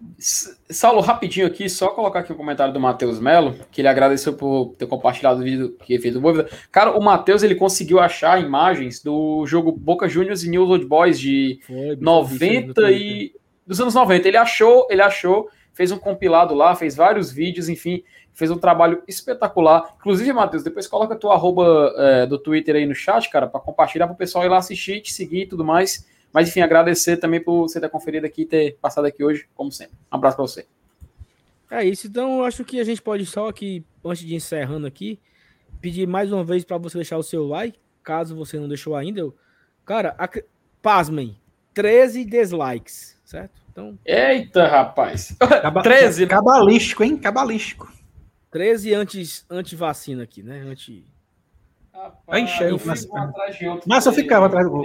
Saulo, rapidinho aqui, só colocar aqui o comentário do Matheus Melo, que ele agradeceu por ter compartilhado o vídeo que fez do Bovida. Cara, o Matheus, ele conseguiu achar imagens do jogo Boca Juniors e New Old Boys de Foi, 90 e... dos anos 90. Ele achou, ele achou, fez um compilado lá, fez vários vídeos, enfim, fez um trabalho espetacular. Inclusive, Matheus, depois coloca tua arroba é, do Twitter aí no chat, cara, para compartilhar para o pessoal ir lá assistir, te seguir e tudo mais. Mas, enfim, agradecer também por você ter conferido aqui e ter passado aqui hoje, como sempre. Um abraço para você. É isso. Então, acho que a gente pode só aqui, antes de encerrando aqui, pedir mais uma vez para você deixar o seu like, caso você não deixou ainda. Cara, a... pasmem, 13 dislikes, certo? Então... Eita, rapaz! Caba... 13, né? Cabalístico, hein? Cabalístico. 13 antes, antes vacina aqui, né? Antes... Rapaz, eu um atrás de outro. Mas eu ficava atrás do gol.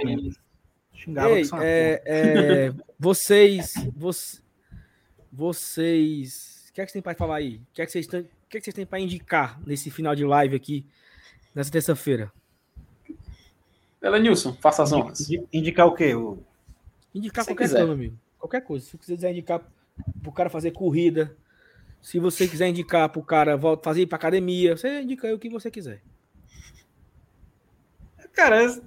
Xingava Ei, é, é, vocês, vocês, vocês, o que é que vocês têm para falar aí? O que é que vocês, o que é que vocês têm para indicar nesse final de live aqui, nessa terça-feira? Ela Nilson, faça as honras. Indicar o quê? O... Indicar se qualquer coisa, amigo. Qualquer coisa. Se você quiser indicar pro cara fazer corrida, se você quiser indicar pro cara fazer ir pra academia, você indica aí o que você quiser. Cara,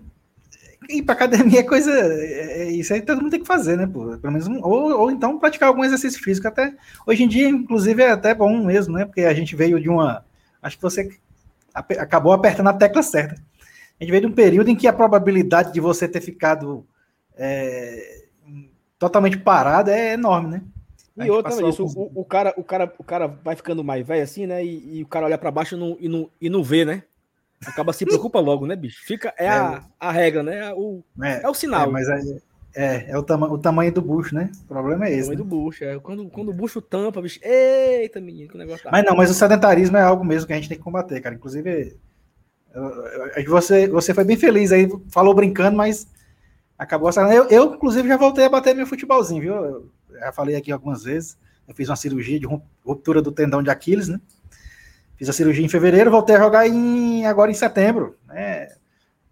ir pra academia é coisa. É, é, isso aí todo mundo tem que fazer, né, pô? Pelo menos um, ou, ou então praticar algum exercício físico. Até hoje em dia, inclusive, é até bom mesmo, né? Porque a gente veio de uma. Acho que você acabou apertando a tecla certa. A gente veio de um período em que a probabilidade de você ter ficado é, totalmente parado é enorme, né? E outra, isso, o, o, cara, o, cara, o cara vai ficando mais velho assim, né? E, e o cara olha para baixo e não, e, não, e não vê, né? Acaba se preocupa logo, né, bicho? Fica, é, é a, a regra, né? O, é, é o sinal. É, mas é, é, é o, tama o tamanho do bucho, né? O problema é esse. O tamanho né? do bucho, é. Quando, quando o bucho tampa, bicho. Eita, menino, que o negócio tá. Mas não, mas o sedentarismo é algo mesmo que a gente tem que combater, cara. Inclusive, você, você foi bem feliz aí, falou brincando, mas acabou eu, eu, inclusive, já voltei a bater meu futebolzinho, viu? Eu já falei aqui algumas vezes. Eu fiz uma cirurgia de ruptura do tendão de Aquiles, né? Fiz a cirurgia em fevereiro, voltei a jogar em, agora em setembro. Né?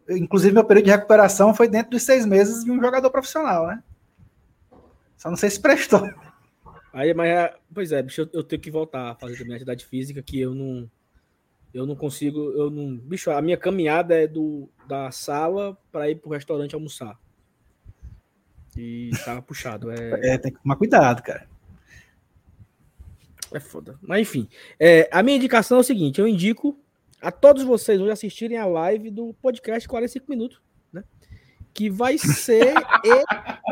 Inclusive, meu período de recuperação foi dentro dos seis meses de um jogador profissional, né? Só não sei se prestou. Aí, mas, é, pois é, bicho, eu, eu tenho que voltar a fazer também atividade física, que eu não. Eu não consigo, eu não. Bicho, a minha caminhada é do, da sala para ir pro restaurante almoçar. E tá puxado. É... é, tem que tomar cuidado, cara. É foda. Mas enfim, é, a minha indicação é o seguinte: eu indico a todos vocês hoje assistirem a live do podcast 45 minutos, né? Que vai ser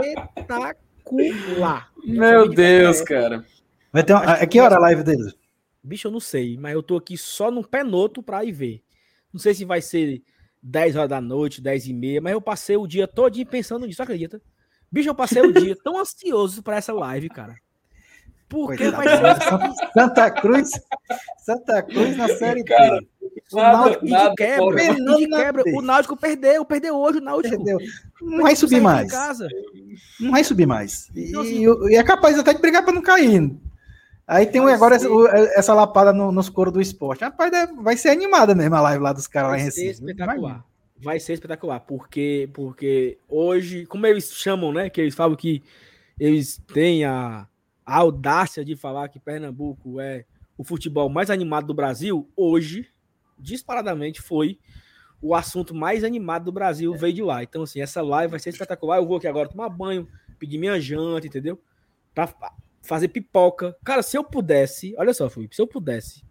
espetacular. Meu Deus, cara. Vai ter uma, a que hora a live deles? Bicho, eu não sei, mas eu tô aqui só no penoto pra ir ver. Não sei se vai ser 10 horas da noite, 10 e meia, mas eu passei o dia todo pensando nisso, acredita? Bicho, eu passei o dia tão ansioso para essa live, cara. Porque vai ser Santa Cruz, Santa Cruz na série Cara, B. O Náutico nada, quebra, quebra. O Náutico perdeu, perdeu hoje o Náutico. Perdeu. Não vai subir mais. Não vai subir mais. E, e, é capaz até de brigar para não cair. Aí tem agora essa, essa, lapada no, nos coros do esporte. Rapaz, vai ser animada mesmo a live lá dos caras lá em Recife. Espetacular. Vai ser espetacular, porque, porque hoje, como eles chamam, né? Que eles falam que eles têm a, a audácia de falar que Pernambuco é o futebol mais animado do Brasil, hoje, disparadamente, foi o assunto mais animado do Brasil, é. veio de lá. Então, assim, essa live vai ser espetacular. Eu vou aqui agora tomar banho, pedir minha janta, entendeu? Pra fazer pipoca. Cara, se eu pudesse, olha só, Felipe, se eu pudesse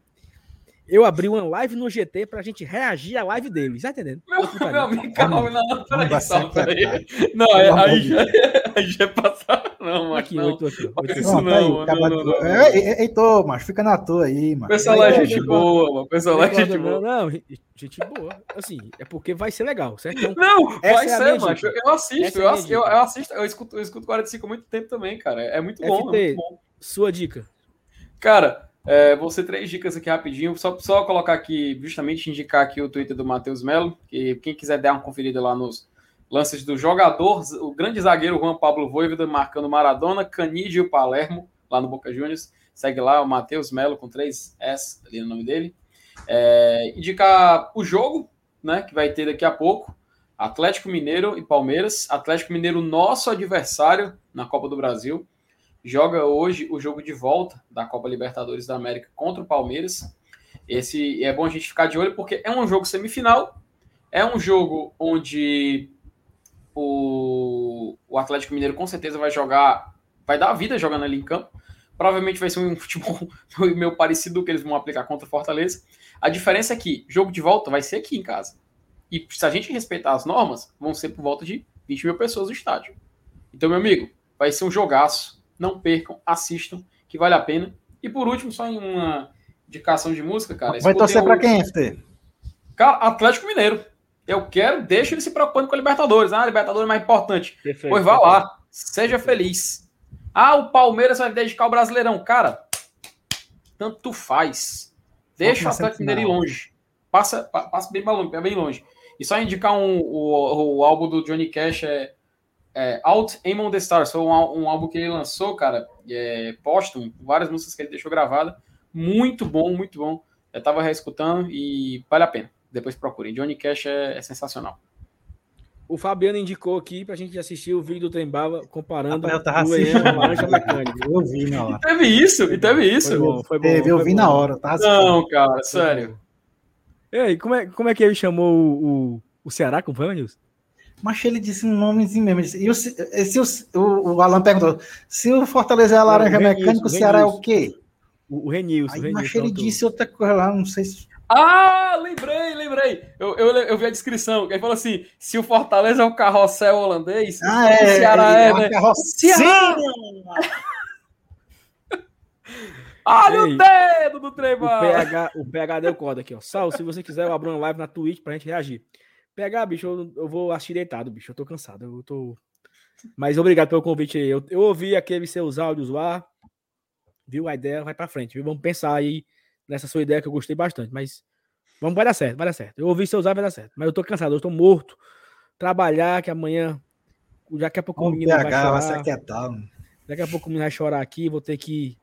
eu abri uma live no GT pra gente reagir à live deles, tá entendendo? Meu, meu amigo, calma, não, não, peraí, peraí. Não, é, aí, já, aí já é passar, não, mas aqui, não. Oito, oito, oito. Isso não, não, não, não, não. É, Heitor, mas fica na tua aí, mano. Pessoal lá é gente boa, mano. Pessoal lá é gente boa. Não, gente boa. Assim, é porque vai ser legal, certo? Então, não, vai ser, macho. Eu assisto, eu assisto, eu assisto, eu escuto, eu escuto 45 há muito tempo também, cara. É muito bom, é muito bom. Sua dica. Cara, é, vou ser três dicas aqui rapidinho, só, só colocar aqui, justamente indicar aqui o Twitter do Matheus Melo, que quem quiser dar uma conferida lá nos lances do jogador, o grande zagueiro Juan Pablo Voivoda marcando Maradona, Canidio e o Palermo, lá no Boca Juniors. Segue lá, o Matheus Melo com 3 S ali no nome dele. É, indicar o jogo, né? Que vai ter daqui a pouco. Atlético Mineiro e Palmeiras. Atlético Mineiro, nosso adversário na Copa do Brasil. Joga hoje o jogo de volta da Copa Libertadores da América contra o Palmeiras. Esse é bom a gente ficar de olho porque é um jogo semifinal. É um jogo onde o, o Atlético Mineiro com certeza vai jogar, vai dar a vida jogando ali em campo. Provavelmente vai ser um futebol meio parecido do que eles vão aplicar contra o Fortaleza. A diferença é que jogo de volta vai ser aqui em casa. E se a gente respeitar as normas, vão ser por volta de 20 mil pessoas no estádio. Então, meu amigo, vai ser um jogaço. Não percam, assistam, que vale a pena. E por último, só em uma indicação de música, cara. Vai torcer para quem, FT? Cara, Atlético Mineiro. Eu quero, deixa ele se preocupando com a Libertadores. Ah, a Libertadores é mais importante. Perfeito, pois vá perfeito. lá, seja feliz. Ah, o Palmeiras vai dedicar o Brasileirão. Cara, tanto faz. Deixa o Atlético Mineiro ir longe. Passa, passa bem, longe, bem longe. E só indicar um, o, o álbum do Johnny Cash é, é Out Aim on the Stars. Foi um, um, álbum que ele lançou, cara, é, póstumo, várias músicas que ele deixou gravada. Muito bom, muito bom. Eu tava reescutando e vale a pena. Depois procurem. Johnny Cash é, é sensacional. O Fabiano indicou aqui pra gente assistir o vídeo do Trembava comparando Rapaz, eu tava o Laranja Mecânica. Eu vi na hora. E teve isso, e teve isso. Foi bom, foi bom. Teve, eu vi bom. na hora. Tava Não, cara, sério. E aí, como é, como é que ele chamou o, o, o Ceará, como foi, Nilson? Mas ele disse um nomezinho mesmo. Disse, e o, se o, o, o Alan perguntou: se o Fortaleza é a laranja mecânica, o Ceará é o quê? O, o Renilson. Aí, mas ele disse outra coisa lá, não sei se. Ah, lembrei, lembrei. Eu, eu, eu vi a descrição. Ele falou assim: se o Fortaleza é o carrossel holandês, ah, é, o Ceará é, é, né? Ceará! Olha o dedo do Trevor! O PH, o PH deu corda aqui, ó. Sal, se você quiser, eu abro uma live na Twitch pra gente reagir. PH, bicho, eu, eu vou assistir deitado, bicho. Eu tô cansado. Eu tô. Mas obrigado pelo convite aí. Eu, eu ouvi aqueles seus áudios lá. Viu? A ideia vai pra frente. Viu? Vamos pensar aí nessa sua ideia que eu gostei bastante. Mas vamos, vai dar certo, vai dar certo. Eu ouvi seus áudios, vai dar certo. Mas eu tô cansado, eu tô morto. Trabalhar, que amanhã. Daqui a pouco o menino vai chorar. Vai Daqui a pouco o menino vai chorar aqui. Vou ter que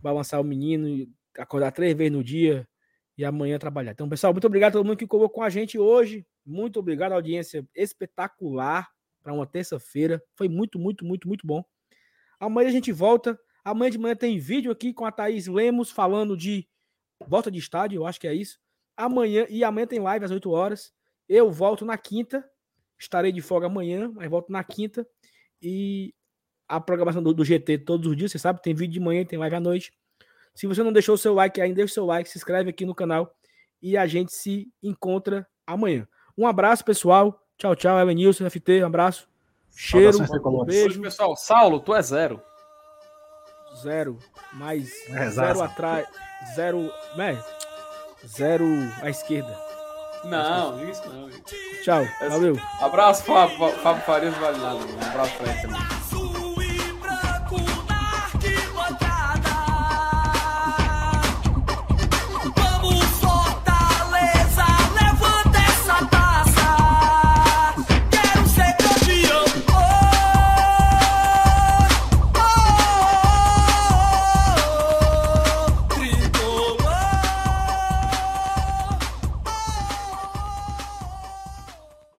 balançar o menino, acordar três vezes no dia e amanhã trabalhar. Então, pessoal, muito obrigado a todo mundo que colocou com a gente hoje. Muito obrigado, audiência espetacular para uma terça-feira. Foi muito, muito, muito, muito bom. Amanhã a gente volta. Amanhã de manhã tem vídeo aqui com a Thaís Lemos falando de volta de estádio, eu acho que é isso. Amanhã, e amanhã tem live às 8 horas. Eu volto na quinta. Estarei de folga amanhã, mas volto na quinta. E a programação do, do, GT todos os dias, você sabe, tem vídeo de manhã, tem live à noite. Se você não deixou o seu like ainda, deixa o seu like, se inscreve aqui no canal e a gente se encontra amanhã. Um abraço, pessoal. Tchau, tchau. Evanilson, FT, um abraço. Cheiro, um beijo. pessoal, Saulo, tu é zero. Zero. Mais é zero atrás. Zero. Né? Zero à esquerda. Não, isso não. Tchau, valeu. Abraço, Fábio, Fábio Farias, vale nada. Um abraço pra ele também.